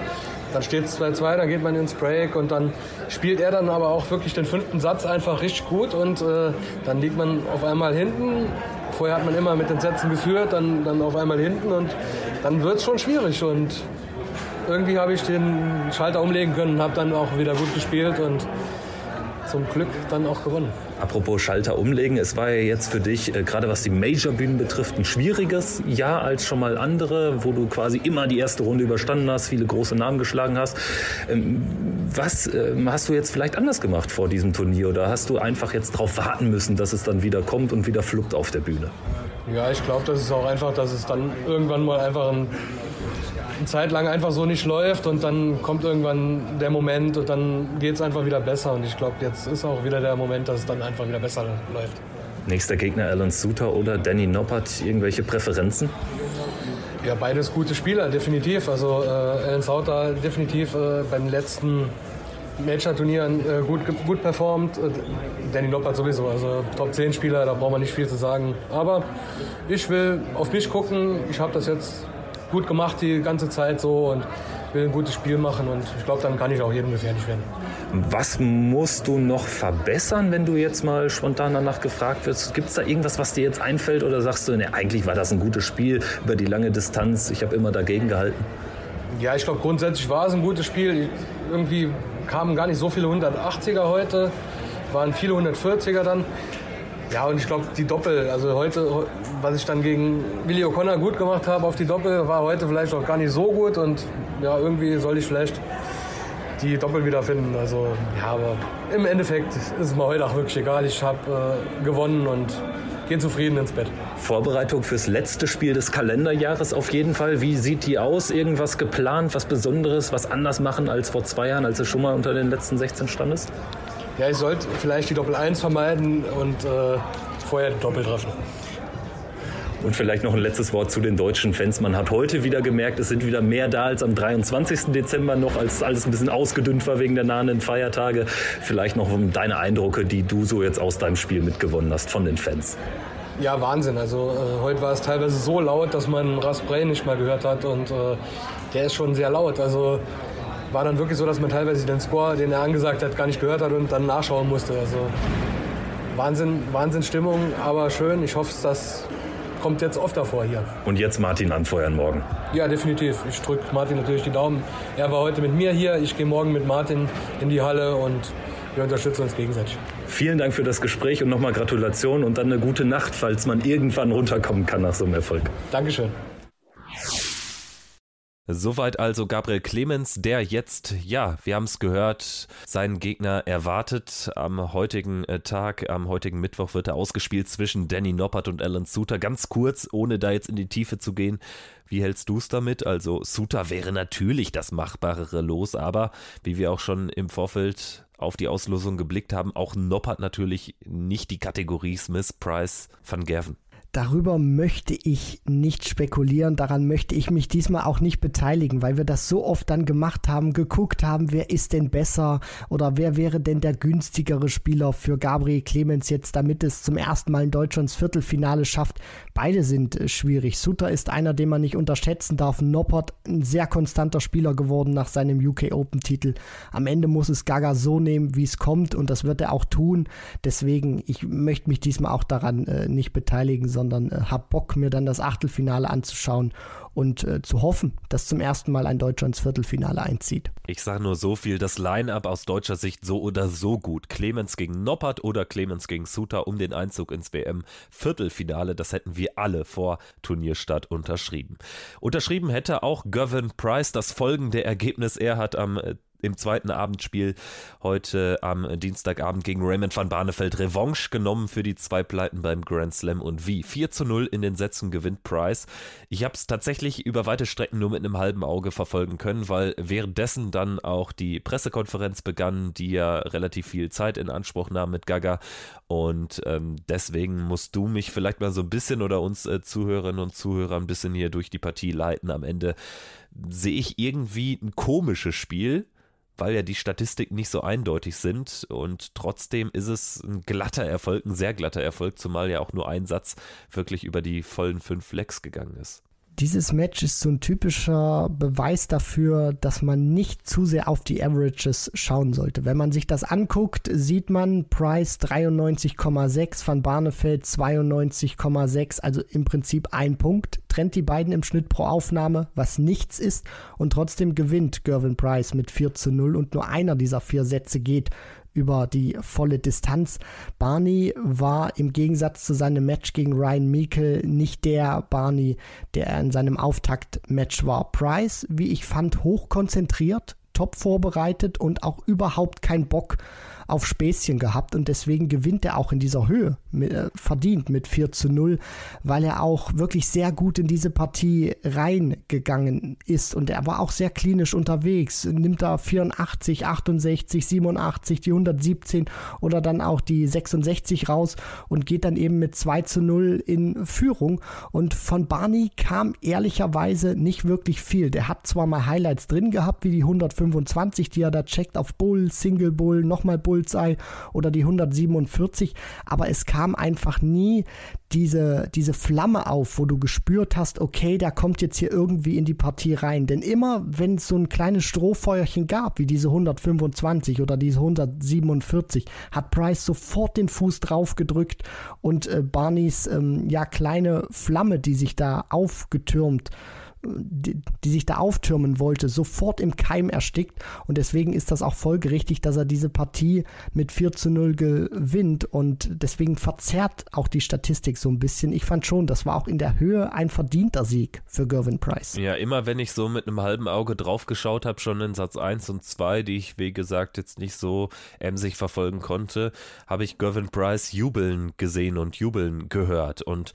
Dann steht es 2-2, dann geht man ins Break und dann spielt er dann aber auch wirklich den fünften Satz einfach richtig gut und äh, dann liegt man auf einmal hinten. Vorher hat man immer mit den Sätzen geführt, dann, dann auf einmal hinten und dann wird es schon schwierig und irgendwie habe ich den Schalter umlegen können und habe dann auch wieder gut gespielt und zum Glück dann auch gewonnen. Apropos Schalter umlegen, es war ja jetzt für dich, äh, gerade was die Major-Bühnen betrifft, ein schwieriges Jahr als schon mal andere, wo du quasi immer die erste Runde überstanden hast, viele große Namen geschlagen hast. Ähm, was ähm, hast du jetzt vielleicht anders gemacht vor diesem Turnier oder hast du einfach jetzt darauf warten müssen, dass es dann wieder kommt und wieder fluppt auf der Bühne? Ja, ich glaube, das ist auch einfach, dass es dann irgendwann mal einfach ein eine Zeit lang einfach so nicht läuft und dann kommt irgendwann der Moment und dann geht es einfach wieder besser. Und ich glaube, jetzt ist auch wieder der Moment, dass es dann einfach wieder besser läuft. Nächster Gegner Alan Suter oder Danny Noppert. Irgendwelche Präferenzen? Ja, beides gute Spieler, definitiv. Also äh, Alan Suter definitiv äh, beim letzten Major-Turnieren äh, gut, gut performt. Danny Noppert sowieso, also Top 10 Spieler, da braucht man nicht viel zu sagen. Aber ich will auf mich gucken. Ich habe das jetzt gut gemacht die ganze Zeit so und will ein gutes Spiel machen und ich glaube, dann kann ich auch jedem gefährlich werden. Was musst du noch verbessern, wenn du jetzt mal spontan danach gefragt wirst? Gibt es da irgendwas, was dir jetzt einfällt oder sagst du, ne, eigentlich war das ein gutes Spiel über die lange Distanz, ich habe immer dagegen gehalten? Ja, ich glaube grundsätzlich war es ein gutes Spiel. Irgendwie kamen gar nicht so viele 180er heute, waren viele 140er dann. Ja, und ich glaube, die Doppel, also heute, was ich dann gegen Willi O'Connor gut gemacht habe auf die Doppel, war heute vielleicht auch gar nicht so gut und ja, irgendwie soll ich vielleicht die Doppel wiederfinden. Also, ja, aber im Endeffekt ist es mir heute auch wirklich egal. Ich habe äh, gewonnen und gehe zufrieden ins Bett. Vorbereitung fürs letzte Spiel des Kalenderjahres auf jeden Fall. Wie sieht die aus? Irgendwas geplant, was Besonderes, was anders machen als vor zwei Jahren, als du schon mal unter den letzten 16 standest? Ja, ich sollte vielleicht die Doppel 1 vermeiden und äh, vorher die Doppel treffen. Und vielleicht noch ein letztes Wort zu den deutschen Fans. Man hat heute wieder gemerkt, es sind wieder mehr da als am 23. Dezember noch, als alles ein bisschen ausgedünnt war wegen der nahenden Feiertage. Vielleicht noch deine Eindrücke, die du so jetzt aus deinem Spiel mitgewonnen hast von den Fans. Ja, Wahnsinn. Also äh, heute war es teilweise so laut, dass man Rasprey nicht mal gehört hat und äh, der ist schon sehr laut. Also war dann wirklich so, dass man teilweise den Score, den er angesagt hat, gar nicht gehört hat und dann nachschauen musste. Also Wahnsinn, Wahnsinn Stimmung, aber schön. Ich hoffe, das kommt jetzt oft davor hier. Und jetzt Martin anfeuern morgen? Ja, definitiv. Ich drücke Martin natürlich die Daumen. Er war heute mit mir hier. Ich gehe morgen mit Martin in die Halle und wir unterstützen uns gegenseitig. Vielen Dank für das Gespräch und nochmal Gratulation und dann eine gute Nacht, falls man irgendwann runterkommen kann nach so einem Erfolg. Dankeschön. Soweit also Gabriel Clemens, der jetzt, ja, wir haben es gehört, seinen Gegner erwartet. Am heutigen äh, Tag, am heutigen Mittwoch wird er ausgespielt zwischen Danny Noppert und Alan Suter. Ganz kurz, ohne da jetzt in die Tiefe zu gehen. Wie hältst du es damit? Also Suter wäre natürlich das machbarere Los, aber wie wir auch schon im Vorfeld auf die Auslosung geblickt haben, auch Noppert natürlich nicht die Kategorie Smith, Price, Van Gerven. Darüber möchte ich nicht spekulieren, daran möchte ich mich diesmal auch nicht beteiligen, weil wir das so oft dann gemacht haben, geguckt haben, wer ist denn besser oder wer wäre denn der günstigere Spieler für Gabriel Clemens jetzt, damit es zum ersten Mal in Deutschland ins Viertelfinale schafft. Beide sind äh, schwierig. Suter ist einer, den man nicht unterschätzen darf. Noppert ein sehr konstanter Spieler geworden nach seinem UK Open Titel. Am Ende muss es Gaga so nehmen, wie es kommt und das wird er auch tun. Deswegen, ich möchte mich diesmal auch daran äh, nicht beteiligen, sondern äh, habe Bock, mir dann das Achtelfinale anzuschauen und äh, zu hoffen, dass zum ersten Mal ein Deutscher ins Viertelfinale einzieht. Ich sage nur so viel, das Line-up aus deutscher Sicht so oder so gut. Clemens gegen Noppert oder Clemens gegen Suter um den Einzug ins WM-Viertelfinale, das hätten wir alle vor Turnierstart unterschrieben. Unterschrieben hätte auch Gavin Price das folgende Ergebnis. Er hat am äh, im zweiten Abendspiel heute am Dienstagabend gegen Raymond van Barneveld Revanche genommen für die zwei Pleiten beim Grand Slam und wie. 4 zu 0 in den Sätzen gewinnt Price. Ich habe es tatsächlich über weite Strecken nur mit einem halben Auge verfolgen können, weil währenddessen dann auch die Pressekonferenz begann, die ja relativ viel Zeit in Anspruch nahm mit Gaga und ähm, deswegen musst du mich vielleicht mal so ein bisschen oder uns äh, Zuhörerinnen und Zuhörer ein bisschen hier durch die Partie leiten. Am Ende sehe ich irgendwie ein komisches Spiel weil ja die Statistiken nicht so eindeutig sind und trotzdem ist es ein glatter Erfolg, ein sehr glatter Erfolg, zumal ja auch nur ein Satz wirklich über die vollen fünf Flecks gegangen ist dieses Match ist so ein typischer Beweis dafür, dass man nicht zu sehr auf die Averages schauen sollte. Wenn man sich das anguckt, sieht man Price 93,6, Van Barneveld 92,6, also im Prinzip ein Punkt. Trennt die beiden im Schnitt pro Aufnahme, was nichts ist. Und trotzdem gewinnt Gervin Price mit 4 zu 0 und nur einer dieser vier Sätze geht über die volle Distanz. Barney war im Gegensatz zu seinem Match gegen Ryan Meikle nicht der Barney, der in seinem Auftaktmatch war. Price, wie ich fand, hoch konzentriert, top vorbereitet und auch überhaupt kein Bock auf Späßchen gehabt und deswegen gewinnt er auch in dieser Höhe äh, verdient mit 4 zu 0, weil er auch wirklich sehr gut in diese Partie reingegangen ist und er war auch sehr klinisch unterwegs. Nimmt da 84, 68, 87, die 117 oder dann auch die 66 raus und geht dann eben mit 2 zu 0 in Führung und von Barney kam ehrlicherweise nicht wirklich viel. Der hat zwar mal Highlights drin gehabt, wie die 125, die er da checkt auf Bull, Single Bull, nochmal Bull Bullseye oder die 147, aber es kam einfach nie diese, diese Flamme auf, wo du gespürt hast, okay, der kommt jetzt hier irgendwie in die Partie rein. Denn immer, wenn es so ein kleines Strohfeuerchen gab, wie diese 125 oder diese 147, hat Price sofort den Fuß drauf gedrückt und äh, Barneys ähm, ja kleine Flamme, die sich da aufgetürmt die, die, sich da auftürmen wollte, sofort im Keim erstickt. Und deswegen ist das auch folgerichtig, dass er diese Partie mit 4 zu 0 gewinnt. Und deswegen verzerrt auch die Statistik so ein bisschen. Ich fand schon, das war auch in der Höhe ein verdienter Sieg für Gervin Price. Ja, immer wenn ich so mit einem halben Auge drauf geschaut habe, schon in Satz 1 und 2, die ich, wie gesagt, jetzt nicht so emsig verfolgen konnte, habe ich Gervin Price jubeln gesehen und jubeln gehört. Und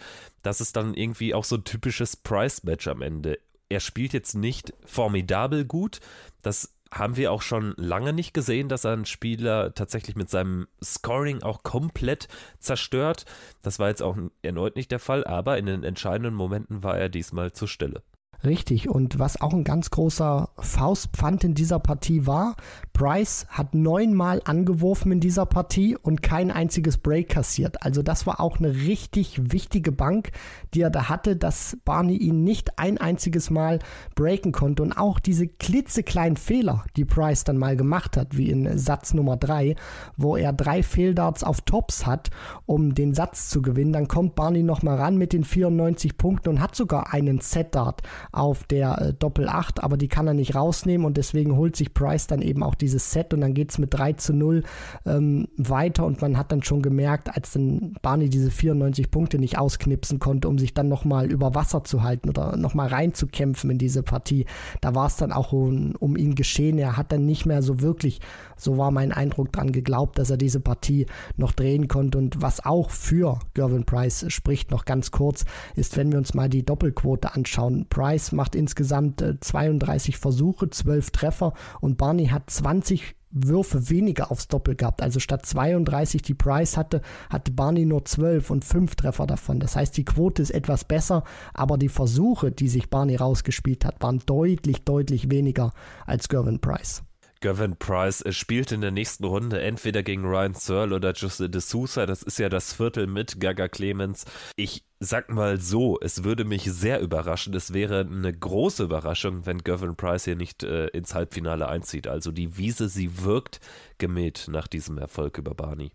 das ist dann irgendwie auch so ein typisches Price-Match am Ende. Er spielt jetzt nicht formidabel gut. Das haben wir auch schon lange nicht gesehen, dass er einen Spieler tatsächlich mit seinem Scoring auch komplett zerstört. Das war jetzt auch erneut nicht der Fall, aber in den entscheidenden Momenten war er diesmal zur Stelle. Richtig, und was auch ein ganz großer Faustpfand in dieser Partie war, Bryce hat neunmal angeworfen in dieser Partie und kein einziges Break kassiert. Also das war auch eine richtig wichtige Bank, die er da hatte, dass Barney ihn nicht ein einziges Mal breaken konnte. Und auch diese klitzekleinen Fehler, die Price dann mal gemacht hat, wie in Satz Nummer drei, wo er drei Fehldarts auf Tops hat, um den Satz zu gewinnen. Dann kommt Barney nochmal ran mit den 94 Punkten und hat sogar einen Set-Dart auf der äh, Doppel 8, aber die kann er nicht rausnehmen und deswegen holt sich Price dann eben auch dieses Set und dann geht es mit 3 zu 0 ähm, weiter und man hat dann schon gemerkt, als dann Barney diese 94 Punkte nicht ausknipsen konnte, um sich dann nochmal über Wasser zu halten oder nochmal reinzukämpfen in diese Partie, da war es dann auch um, um ihn geschehen. Er hat dann nicht mehr so wirklich, so war mein Eindruck dran geglaubt, dass er diese Partie noch drehen konnte und was auch für Gervin Price spricht, noch ganz kurz, ist, wenn wir uns mal die Doppelquote anschauen. Price macht insgesamt äh, 32 Versuche, 12 Treffer und Barney hat 20 Würfe weniger aufs Doppel gehabt. Also statt 32, die Price hatte, hatte Barney nur 12 und 5 Treffer davon. Das heißt, die Quote ist etwas besser, aber die Versuche, die sich Barney rausgespielt hat, waren deutlich, deutlich weniger als Gervin Price. Gavin Price spielt in der nächsten Runde entweder gegen Ryan Searle oder Jose de Sousa. Das ist ja das Viertel mit Gaga Clemens. Ich sag mal so, es würde mich sehr überraschen. Es wäre eine große Überraschung, wenn Gavin Price hier nicht äh, ins Halbfinale einzieht. Also die Wiese, sie wirkt gemäht nach diesem Erfolg über Barney.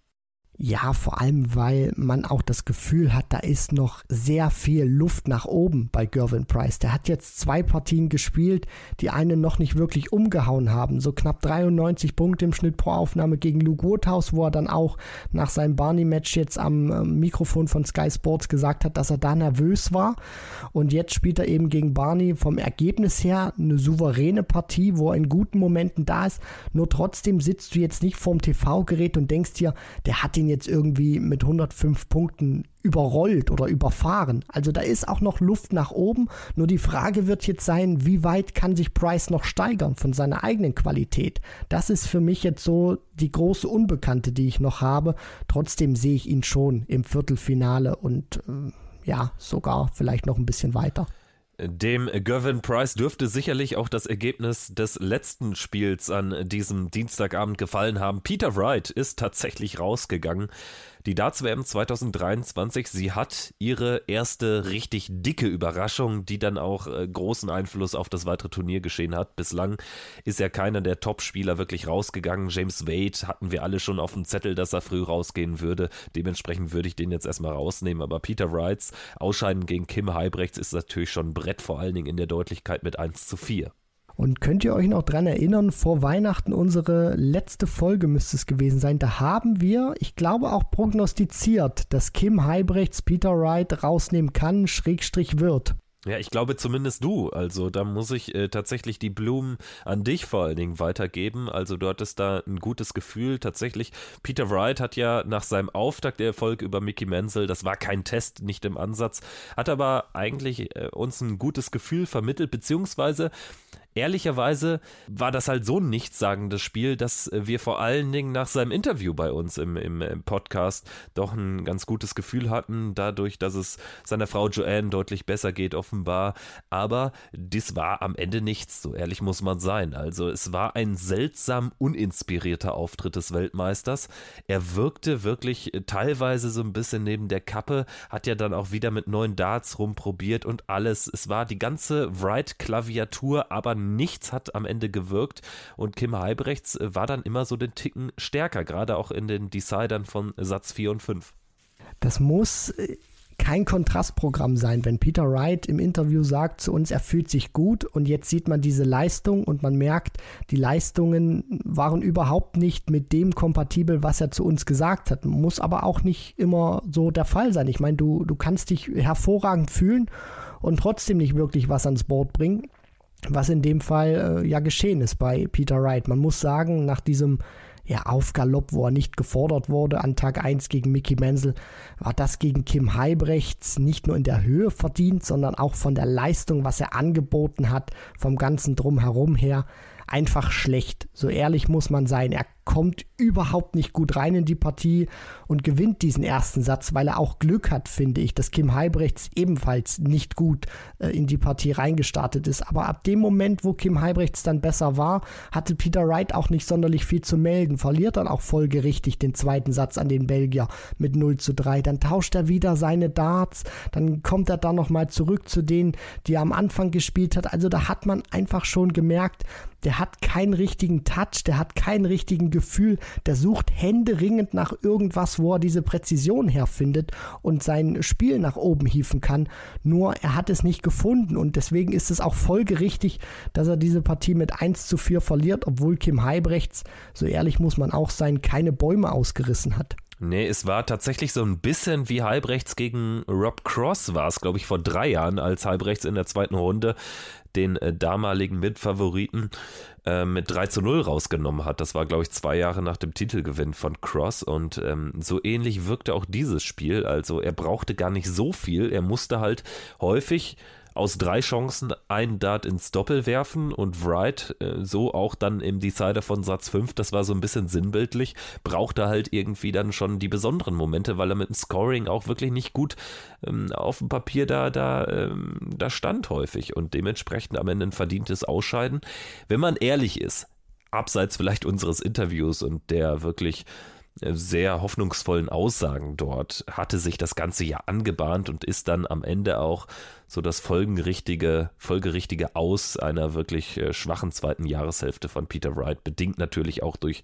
Ja, vor allem, weil man auch das Gefühl hat, da ist noch sehr viel Luft nach oben bei Gervin Price. Der hat jetzt zwei Partien gespielt, die einen noch nicht wirklich umgehauen haben. So knapp 93 Punkte im Schnitt pro Aufnahme gegen Luke Woodhouse, wo er dann auch nach seinem Barney-Match jetzt am ähm, Mikrofon von Sky Sports gesagt hat, dass er da nervös war. Und jetzt spielt er eben gegen Barney vom Ergebnis her eine souveräne Partie, wo er in guten Momenten da ist. Nur trotzdem sitzt du jetzt nicht vorm TV-Gerät und denkst dir, der hat den ihn jetzt irgendwie mit 105 Punkten überrollt oder überfahren. Also da ist auch noch Luft nach oben. Nur die Frage wird jetzt sein, wie weit kann sich Price noch steigern von seiner eigenen Qualität? Das ist für mich jetzt so die große Unbekannte, die ich noch habe. Trotzdem sehe ich ihn schon im Viertelfinale und äh, ja, sogar vielleicht noch ein bisschen weiter. Dem Gavin Price dürfte sicherlich auch das Ergebnis des letzten Spiels an diesem Dienstagabend gefallen haben. Peter Wright ist tatsächlich rausgegangen. Die Darts-WM 2023, sie hat ihre erste richtig dicke Überraschung, die dann auch äh, großen Einfluss auf das weitere Turniergeschehen hat. Bislang ist ja keiner der Top-Spieler wirklich rausgegangen. James Wade hatten wir alle schon auf dem Zettel, dass er früh rausgehen würde. Dementsprechend würde ich den jetzt erstmal rausnehmen. Aber Peter Wrights Ausscheiden gegen Kim Heibrechts ist natürlich schon ein Brett, vor allen Dingen in der Deutlichkeit mit 1 zu 4. Und könnt ihr euch noch dran erinnern, vor Weihnachten unsere letzte Folge müsste es gewesen sein. Da haben wir, ich glaube auch prognostiziert, dass Kim Heibrechts Peter Wright rausnehmen kann, Schrägstrich wird. Ja, ich glaube zumindest du. Also da muss ich äh, tatsächlich die Blumen an dich vor allen Dingen weitergeben. Also du hattest da ein gutes Gefühl. Tatsächlich, Peter Wright hat ja nach seinem Auftakt der Erfolg über Mickey Menzel, das war kein Test, nicht im Ansatz, hat aber eigentlich äh, uns ein gutes Gefühl vermittelt, beziehungsweise ehrlicherweise war das halt so ein nichtssagendes Spiel, dass wir vor allen Dingen nach seinem Interview bei uns im, im, im, Podcast doch ein ganz gutes Gefühl hatten, dadurch, dass es seiner Frau Joanne deutlich besser geht, offenbar. Aber das war am Ende nichts, so ehrlich muss man sein. Also es war ein seltsam uninspirierter Auftritt des Weltmeisters. Er wirkte wirklich teilweise so ein bisschen neben der Kappe, hat ja dann auch wieder mit neuen Darts rumprobiert und alles. Es war die ganze Wright-Klaviatur, aber nichts hat am Ende gewirkt und Kim Heibrechts äh, war dann immer so den Ticken stärker, gerade auch in den Decidern von Satz 4 und 5. Das muss äh, kein Kontrastprogramm sein, wenn Peter Wright im Interview sagt zu uns, er fühlt sich gut und jetzt sieht man diese Leistung und man merkt, die Leistungen waren überhaupt nicht mit dem kompatibel, was er zu uns gesagt hat. Muss aber auch nicht immer so der Fall sein. Ich meine, du, du kannst dich hervorragend fühlen und trotzdem nicht wirklich was ans Board bringen was in dem Fall äh, ja geschehen ist bei Peter Wright. Man muss sagen, nach diesem ja, Aufgalopp, wo er nicht gefordert wurde an Tag 1 gegen Mickey Menzel, war das gegen Kim Heibrechts nicht nur in der Höhe verdient, sondern auch von der Leistung, was er angeboten hat, vom ganzen Drumherum her, einfach schlecht. So ehrlich muss man sein. Er kommt überhaupt nicht gut rein in die Partie und gewinnt diesen ersten Satz, weil er auch Glück hat, finde ich, dass Kim Heibrechts ebenfalls nicht gut äh, in die Partie reingestartet ist. Aber ab dem Moment, wo Kim Heibrechts dann besser war, hatte Peter Wright auch nicht sonderlich viel zu melden, verliert dann auch folgerichtig den zweiten Satz an den Belgier mit 0 zu 3. Dann tauscht er wieder seine Darts, dann kommt er dann nochmal zurück zu denen, die er am Anfang gespielt hat. Also da hat man einfach schon gemerkt, der hat keinen richtigen Touch, der hat keinen richtigen Gefühl, der sucht händeringend nach irgendwas, wo er diese Präzision herfindet und sein Spiel nach oben hieven kann. Nur er hat es nicht gefunden und deswegen ist es auch folgerichtig, dass er diese Partie mit 1 zu 4 verliert, obwohl Kim Heibrechts, so ehrlich muss man auch sein, keine Bäume ausgerissen hat. Nee, es war tatsächlich so ein bisschen wie Halbrechts gegen Rob Cross war es, glaube ich, vor drei Jahren, als Halbrechts in der zweiten Runde den äh, damaligen Mitfavoriten äh, mit 3 zu 0 rausgenommen hat. Das war, glaube ich, zwei Jahre nach dem Titelgewinn von Cross und ähm, so ähnlich wirkte auch dieses Spiel. Also er brauchte gar nicht so viel, er musste halt häufig aus drei Chancen einen Dart ins Doppel werfen und Wright äh, so auch dann im Decider von Satz 5, das war so ein bisschen sinnbildlich, brauchte halt irgendwie dann schon die besonderen Momente, weil er mit dem Scoring auch wirklich nicht gut ähm, auf dem Papier da, da, ähm, da stand häufig und dementsprechend am Ende ein verdientes Ausscheiden. Wenn man ehrlich ist, abseits vielleicht unseres Interviews und der wirklich sehr hoffnungsvollen Aussagen dort hatte sich das Ganze ja angebahnt und ist dann am Ende auch so das folgerichtige, folgerichtige Aus einer wirklich äh, schwachen zweiten Jahreshälfte von Peter Wright, bedingt natürlich auch durch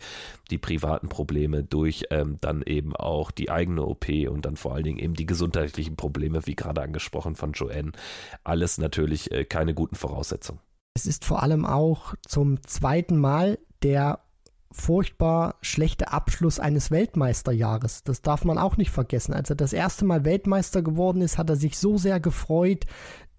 die privaten Probleme, durch ähm, dann eben auch die eigene OP und dann vor allen Dingen eben die gesundheitlichen Probleme, wie gerade angesprochen von Joanne. Alles natürlich äh, keine guten Voraussetzungen. Es ist vor allem auch zum zweiten Mal der furchtbar schlechte Abschluss eines Weltmeisterjahres. Das darf man auch nicht vergessen. Als er das erste Mal Weltmeister geworden ist, hat er sich so sehr gefreut,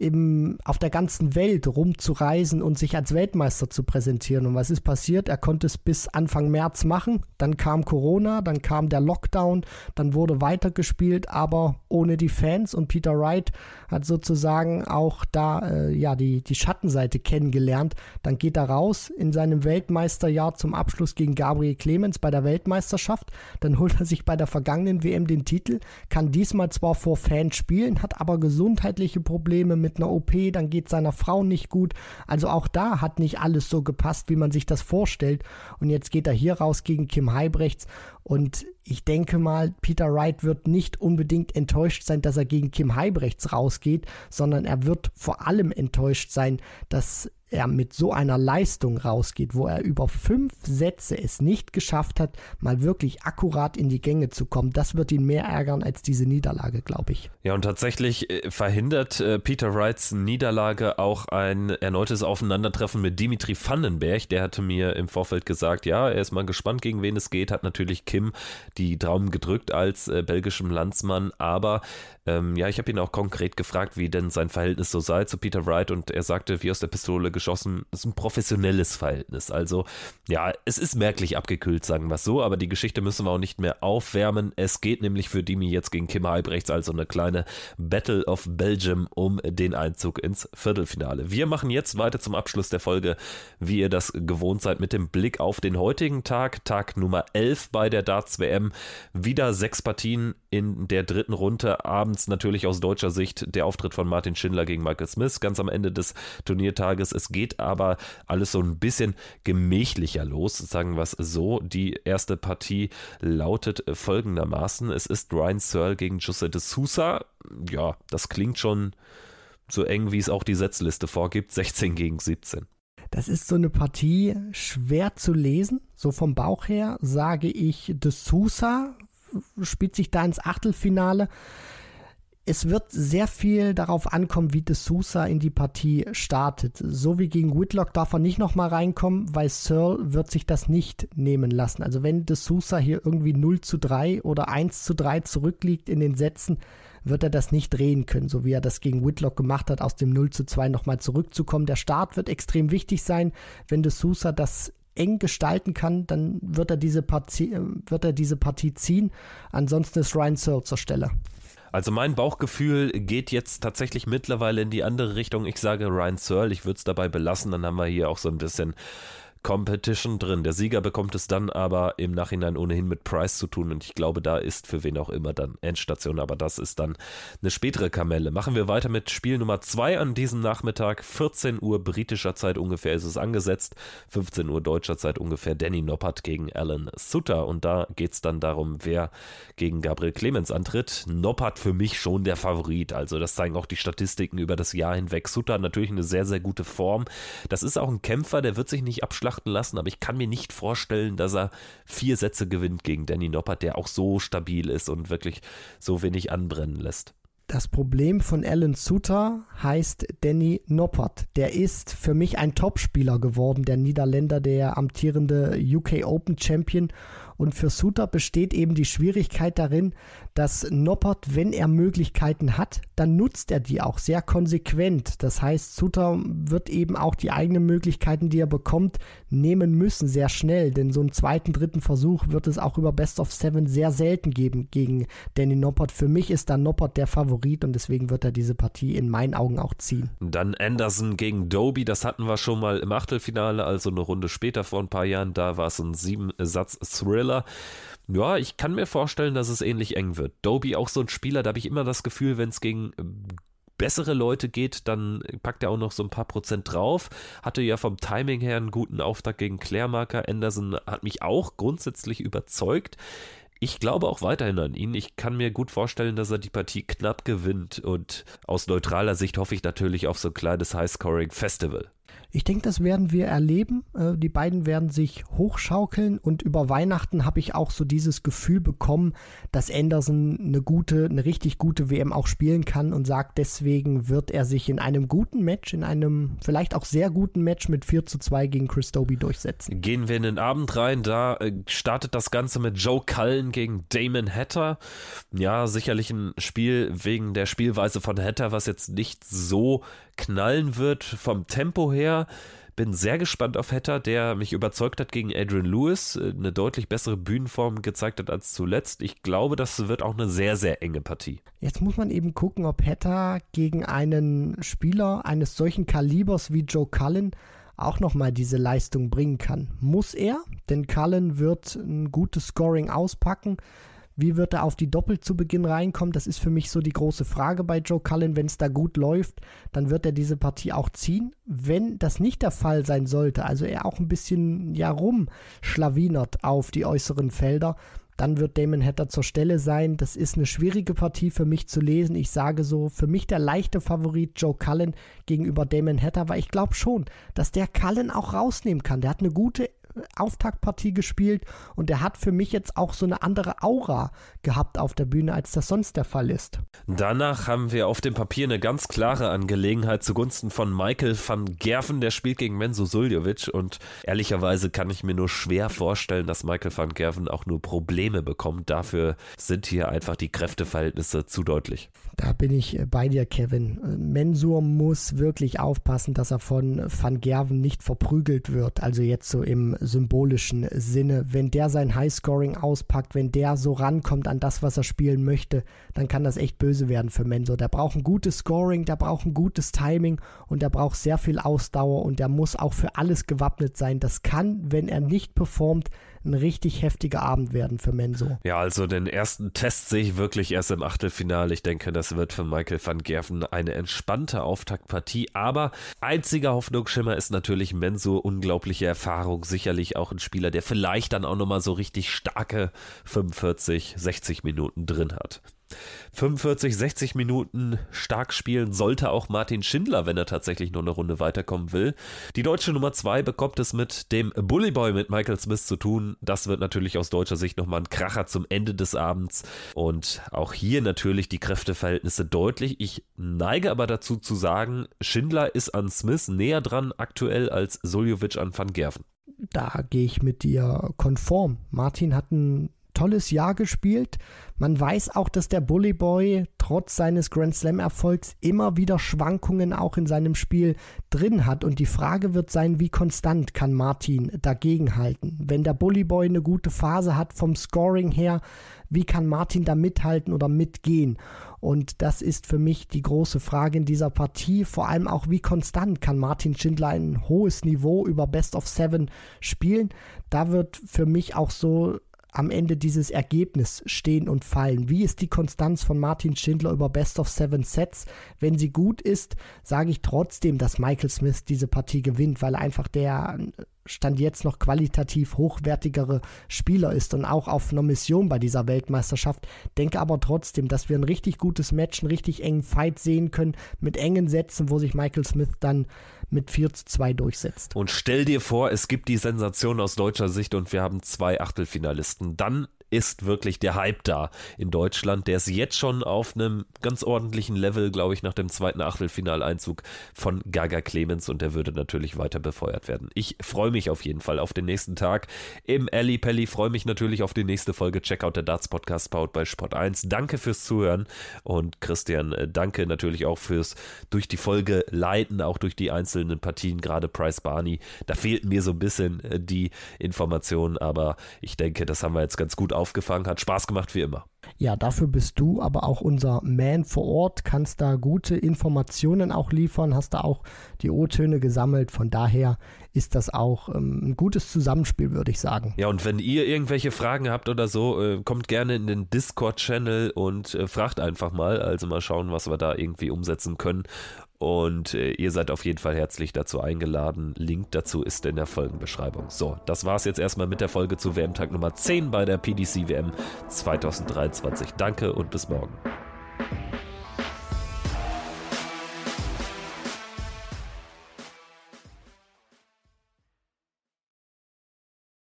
im, auf der ganzen Welt rumzureisen und sich als Weltmeister zu präsentieren. Und was ist passiert? Er konnte es bis Anfang März machen. Dann kam Corona, dann kam der Lockdown, dann wurde weitergespielt, aber ohne die Fans. Und Peter Wright hat sozusagen auch da äh, ja die, die Schattenseite kennengelernt. Dann geht er raus in seinem Weltmeisterjahr zum Abschluss gegen Gabriel Clemens bei der Weltmeisterschaft. Dann holt er sich bei der vergangenen WM den Titel, kann diesmal zwar vor Fans spielen, hat aber gesundheitliche Probleme mit mit einer OP, dann geht seiner Frau nicht gut. Also auch da hat nicht alles so gepasst, wie man sich das vorstellt. Und jetzt geht er hier raus gegen Kim Heibrechts. Und ich denke mal, Peter Wright wird nicht unbedingt enttäuscht sein, dass er gegen Kim Heibrechts rausgeht, sondern er wird vor allem enttäuscht sein, dass er mit so einer Leistung rausgeht, wo er über fünf Sätze es nicht geschafft hat, mal wirklich akkurat in die Gänge zu kommen, das wird ihn mehr ärgern als diese Niederlage, glaube ich. Ja, und tatsächlich äh, verhindert äh, Peter Wrights Niederlage auch ein erneutes Aufeinandertreffen mit Dimitri Vandenberg. Der hatte mir im Vorfeld gesagt, ja, er ist mal gespannt, gegen wen es geht, hat natürlich Kim die Daumen gedrückt als äh, belgischem Landsmann, aber ähm, ja, ich habe ihn auch konkret gefragt, wie denn sein Verhältnis so sei zu Peter Wright und er sagte, wie aus der Pistole geschossen, es ist ein professionelles Verhältnis. Also ja, es ist merklich abgekühlt, sagen wir es so, aber die Geschichte müssen wir auch nicht mehr aufwärmen. Es geht nämlich für Dimi jetzt gegen Kim Heibrechts, also eine kleine Battle of Belgium um den Einzug ins Viertelfinale. Wir machen jetzt weiter zum Abschluss der Folge, wie ihr das gewohnt seid, mit dem Blick auf den heutigen Tag, Tag Nummer 11 bei der Darts WM. Wieder sechs Partien in der dritten Runde abends natürlich aus deutscher Sicht der Auftritt von Martin Schindler gegen Michael Smith ganz am Ende des Turniertages. Geht aber alles so ein bisschen gemächlicher los, sagen wir es so. Die erste Partie lautet folgendermaßen: Es ist Ryan Searle gegen Jose de Sousa. Ja, das klingt schon so eng, wie es auch die Setzliste vorgibt: 16 gegen 17. Das ist so eine Partie schwer zu lesen. So vom Bauch her sage ich de Sousa spielt sich da ins Achtelfinale. Es wird sehr viel darauf ankommen, wie De Sousa in die Partie startet. So wie gegen Whitlock darf er nicht nochmal reinkommen, weil Searle wird sich das nicht nehmen lassen. Also wenn De Sousa hier irgendwie 0 zu 3 oder 1 zu 3 zurückliegt in den Sätzen, wird er das nicht drehen können, so wie er das gegen Whitlock gemacht hat, aus dem 0 zu 2 nochmal zurückzukommen. Der Start wird extrem wichtig sein. Wenn De Sousa das eng gestalten kann, dann wird er diese Partie, wird er diese Partie ziehen. Ansonsten ist Ryan Searle zur Stelle. Also mein Bauchgefühl geht jetzt tatsächlich mittlerweile in die andere Richtung. Ich sage Ryan Searle, ich würde es dabei belassen, dann haben wir hier auch so ein bisschen Competition drin. Der Sieger bekommt es dann aber im Nachhinein ohnehin mit Price zu tun und ich glaube, da ist für wen auch immer dann Endstation, aber das ist dann eine spätere Kamelle. Machen wir weiter mit Spiel Nummer 2 an diesem Nachmittag. 14 Uhr britischer Zeit ungefähr ist es angesetzt, 15 Uhr deutscher Zeit ungefähr. Danny Noppert gegen Alan Sutter und da geht es dann darum, wer gegen Gabriel Clemens antritt. Noppert für mich schon der Favorit, also das zeigen auch die Statistiken über das Jahr hinweg. Sutter natürlich eine sehr, sehr gute Form. Das ist auch ein Kämpfer, der wird sich nicht abschlagen ausschlachten lassen, aber ich kann mir nicht vorstellen, dass er vier Sätze gewinnt gegen Danny Noppert, der auch so stabil ist und wirklich so wenig anbrennen lässt. Das Problem von Alan Suter heißt Danny Noppert. Der ist für mich ein Topspieler geworden, der Niederländer, der amtierende UK Open Champion Und für Suter besteht eben die Schwierigkeit darin, dass Noppert, wenn er Möglichkeiten hat, dann nutzt er die auch sehr konsequent. Das heißt, Suter wird eben auch die eigenen Möglichkeiten, die er bekommt, nehmen müssen, sehr schnell. Denn so einen zweiten, dritten Versuch wird es auch über Best of Seven sehr selten geben gegen Danny Noppert. Für mich ist da Noppert der Favorit und deswegen wird er diese Partie in meinen Augen auch ziehen. Dann Anderson gegen Doby, das hatten wir schon mal im Achtelfinale, also eine Runde später vor ein paar Jahren. Da war es ein Sieben-Satz-Thriller. Ja, ich kann mir vorstellen, dass es ähnlich eng wird. Doby auch so ein Spieler, da habe ich immer das Gefühl, wenn es gegen äh, bessere Leute geht, dann packt er auch noch so ein paar Prozent drauf. Hatte ja vom Timing her einen guten Auftakt gegen Klärmarker. Anderson hat mich auch grundsätzlich überzeugt. Ich glaube auch weiterhin an ihn. Ich kann mir gut vorstellen, dass er die Partie knapp gewinnt und aus neutraler Sicht hoffe ich natürlich auf so ein kleines High-Scoring-Festival. Ich denke, das werden wir erleben. Äh, die beiden werden sich hochschaukeln und über Weihnachten habe ich auch so dieses Gefühl bekommen, dass Anderson eine gute, eine richtig gute WM auch spielen kann und sagt, deswegen wird er sich in einem guten Match, in einem vielleicht auch sehr guten Match mit 4 zu 2 gegen Chris Doby durchsetzen. Gehen wir in den Abend rein, da äh, startet das Ganze mit Joe Cullen gegen Damon Hatter. Ja, sicherlich ein Spiel wegen der Spielweise von Hatter, was jetzt nicht so knallen wird vom Tempo her. Bin sehr gespannt auf Hatter, der mich überzeugt hat gegen Adrian Lewis, äh, eine deutlich bessere Bühnenform gezeigt hat als zuletzt. Ich glaube, das wird auch eine sehr, sehr enge Partie. Jetzt muss man eben gucken, ob Hatter gegen einen Spieler eines solchen Kalibers wie Joe Cullen auch nochmal diese Leistung bringen kann. Muss er, denn Cullen wird ein gutes Scoring auspacken. Wie wird er auf die Doppel zu Beginn reinkommen? Das ist für mich so die große Frage bei Joe Cullen. Wenn es da gut läuft, dann wird er diese Partie auch ziehen. Wenn das nicht der Fall sein sollte, also er auch ein bisschen ja rumschlawinert auf die äußeren Felder, dann wird Damon Hatter zur Stelle sein. Das ist eine schwierige Partie für mich zu lesen. Ich sage so, für mich der leichte Favorit Joe Cullen gegenüber Damon Hatter, weil ich glaube schon, dass der Cullen auch rausnehmen kann. Der hat eine gute Auftaktpartie gespielt und er hat für mich jetzt auch so eine andere Aura gehabt auf der Bühne, als das sonst der Fall ist. Danach haben wir auf dem Papier eine ganz klare Angelegenheit zugunsten von Michael van Gerven, der spielt gegen Menzo Suljovic und ehrlicherweise kann ich mir nur schwer vorstellen, dass Michael van Gerven auch nur Probleme bekommt. Dafür sind hier einfach die Kräfteverhältnisse zu deutlich. Da bin ich äh, bei dir, Kevin. Äh, Mensur muss wirklich aufpassen, dass er von Van Gerven nicht verprügelt wird. Also jetzt so im symbolischen Sinne. Wenn der sein Highscoring auspackt, wenn der so rankommt an das, was er spielen möchte, dann kann das echt böse werden für Mensur. Der braucht ein gutes Scoring, der braucht ein gutes Timing und der braucht sehr viel Ausdauer und der muss auch für alles gewappnet sein. Das kann, wenn er nicht performt, ein richtig heftiger Abend werden für Menso. Ja, also den ersten Test sehe ich wirklich erst im Achtelfinale. Ich denke, das wird für Michael van Gerven eine entspannte Auftaktpartie. Aber einziger Hoffnungsschimmer ist natürlich Menso. Unglaubliche Erfahrung. Sicherlich auch ein Spieler, der vielleicht dann auch nochmal so richtig starke 45, 60 Minuten drin hat. 45, 60 Minuten stark spielen sollte auch Martin Schindler, wenn er tatsächlich noch eine Runde weiterkommen will. Die deutsche Nummer 2 bekommt es mit dem Bullyboy mit Michael Smith zu tun. Das wird natürlich aus deutscher Sicht nochmal ein Kracher zum Ende des Abends. Und auch hier natürlich die Kräfteverhältnisse deutlich. Ich neige aber dazu zu sagen, Schindler ist an Smith näher dran aktuell als Soljovic an Van Gerven. Da gehe ich mit dir konform. Martin hat ein tolles Jahr gespielt. Man weiß auch, dass der Bully Boy trotz seines Grand Slam Erfolgs immer wieder Schwankungen auch in seinem Spiel drin hat. Und die Frage wird sein, wie konstant kann Martin dagegenhalten? Wenn der Bully Boy eine gute Phase hat vom Scoring her, wie kann Martin da mithalten oder mitgehen? Und das ist für mich die große Frage in dieser Partie. Vor allem auch, wie konstant kann Martin Schindler ein hohes Niveau über Best of Seven spielen? Da wird für mich auch so am Ende dieses Ergebnis stehen und fallen? Wie ist die Konstanz von Martin Schindler über Best of Seven Sets? Wenn sie gut ist, sage ich trotzdem, dass Michael Smith diese Partie gewinnt, weil einfach der Stand jetzt noch qualitativ hochwertigere Spieler ist und auch auf einer Mission bei dieser Weltmeisterschaft. Denke aber trotzdem, dass wir ein richtig gutes Match, einen richtig engen Fight sehen können mit engen Sätzen, wo sich Michael Smith dann mit 4 zu 2 durchsetzt. Und stell dir vor, es gibt die Sensation aus deutscher Sicht und wir haben zwei Achtelfinalisten. Dann ist wirklich der Hype da in Deutschland. Der ist jetzt schon auf einem ganz ordentlichen Level, glaube ich, nach dem zweiten Achtelfinaleinzug von Gaga Clemens und der würde natürlich weiter befeuert werden. Ich freue mich auf jeden Fall auf den nächsten Tag im Alley Pelli. Freue mich natürlich auf die nächste Folge. Check out der Darts Podcast baut bei Sport 1. Danke fürs Zuhören und Christian, äh, danke natürlich auch fürs durch die Folge leiten, auch durch die einzelnen Partien, gerade Price Barney. Da fehlten mir so ein bisschen äh, die Informationen, aber ich denke, das haben wir jetzt ganz gut aufgefangen. Hat Spaß gemacht wie immer. Ja, dafür bist du aber auch unser Man vor Ort, kannst da gute Informationen auch liefern, hast da auch die O-Töne gesammelt. Von daher ist das auch ähm, ein gutes Zusammenspiel, würde ich sagen. Ja, und wenn ihr irgendwelche Fragen habt oder so, äh, kommt gerne in den Discord-Channel und äh, fragt einfach mal. Also mal schauen, was wir da irgendwie umsetzen können. Und äh, ihr seid auf jeden Fall herzlich dazu eingeladen. Link dazu ist in der Folgenbeschreibung. So, das war's jetzt erstmal mit der Folge zu WM-Tag Nummer 10 bei der PDC WM 2023. Danke und bis morgen.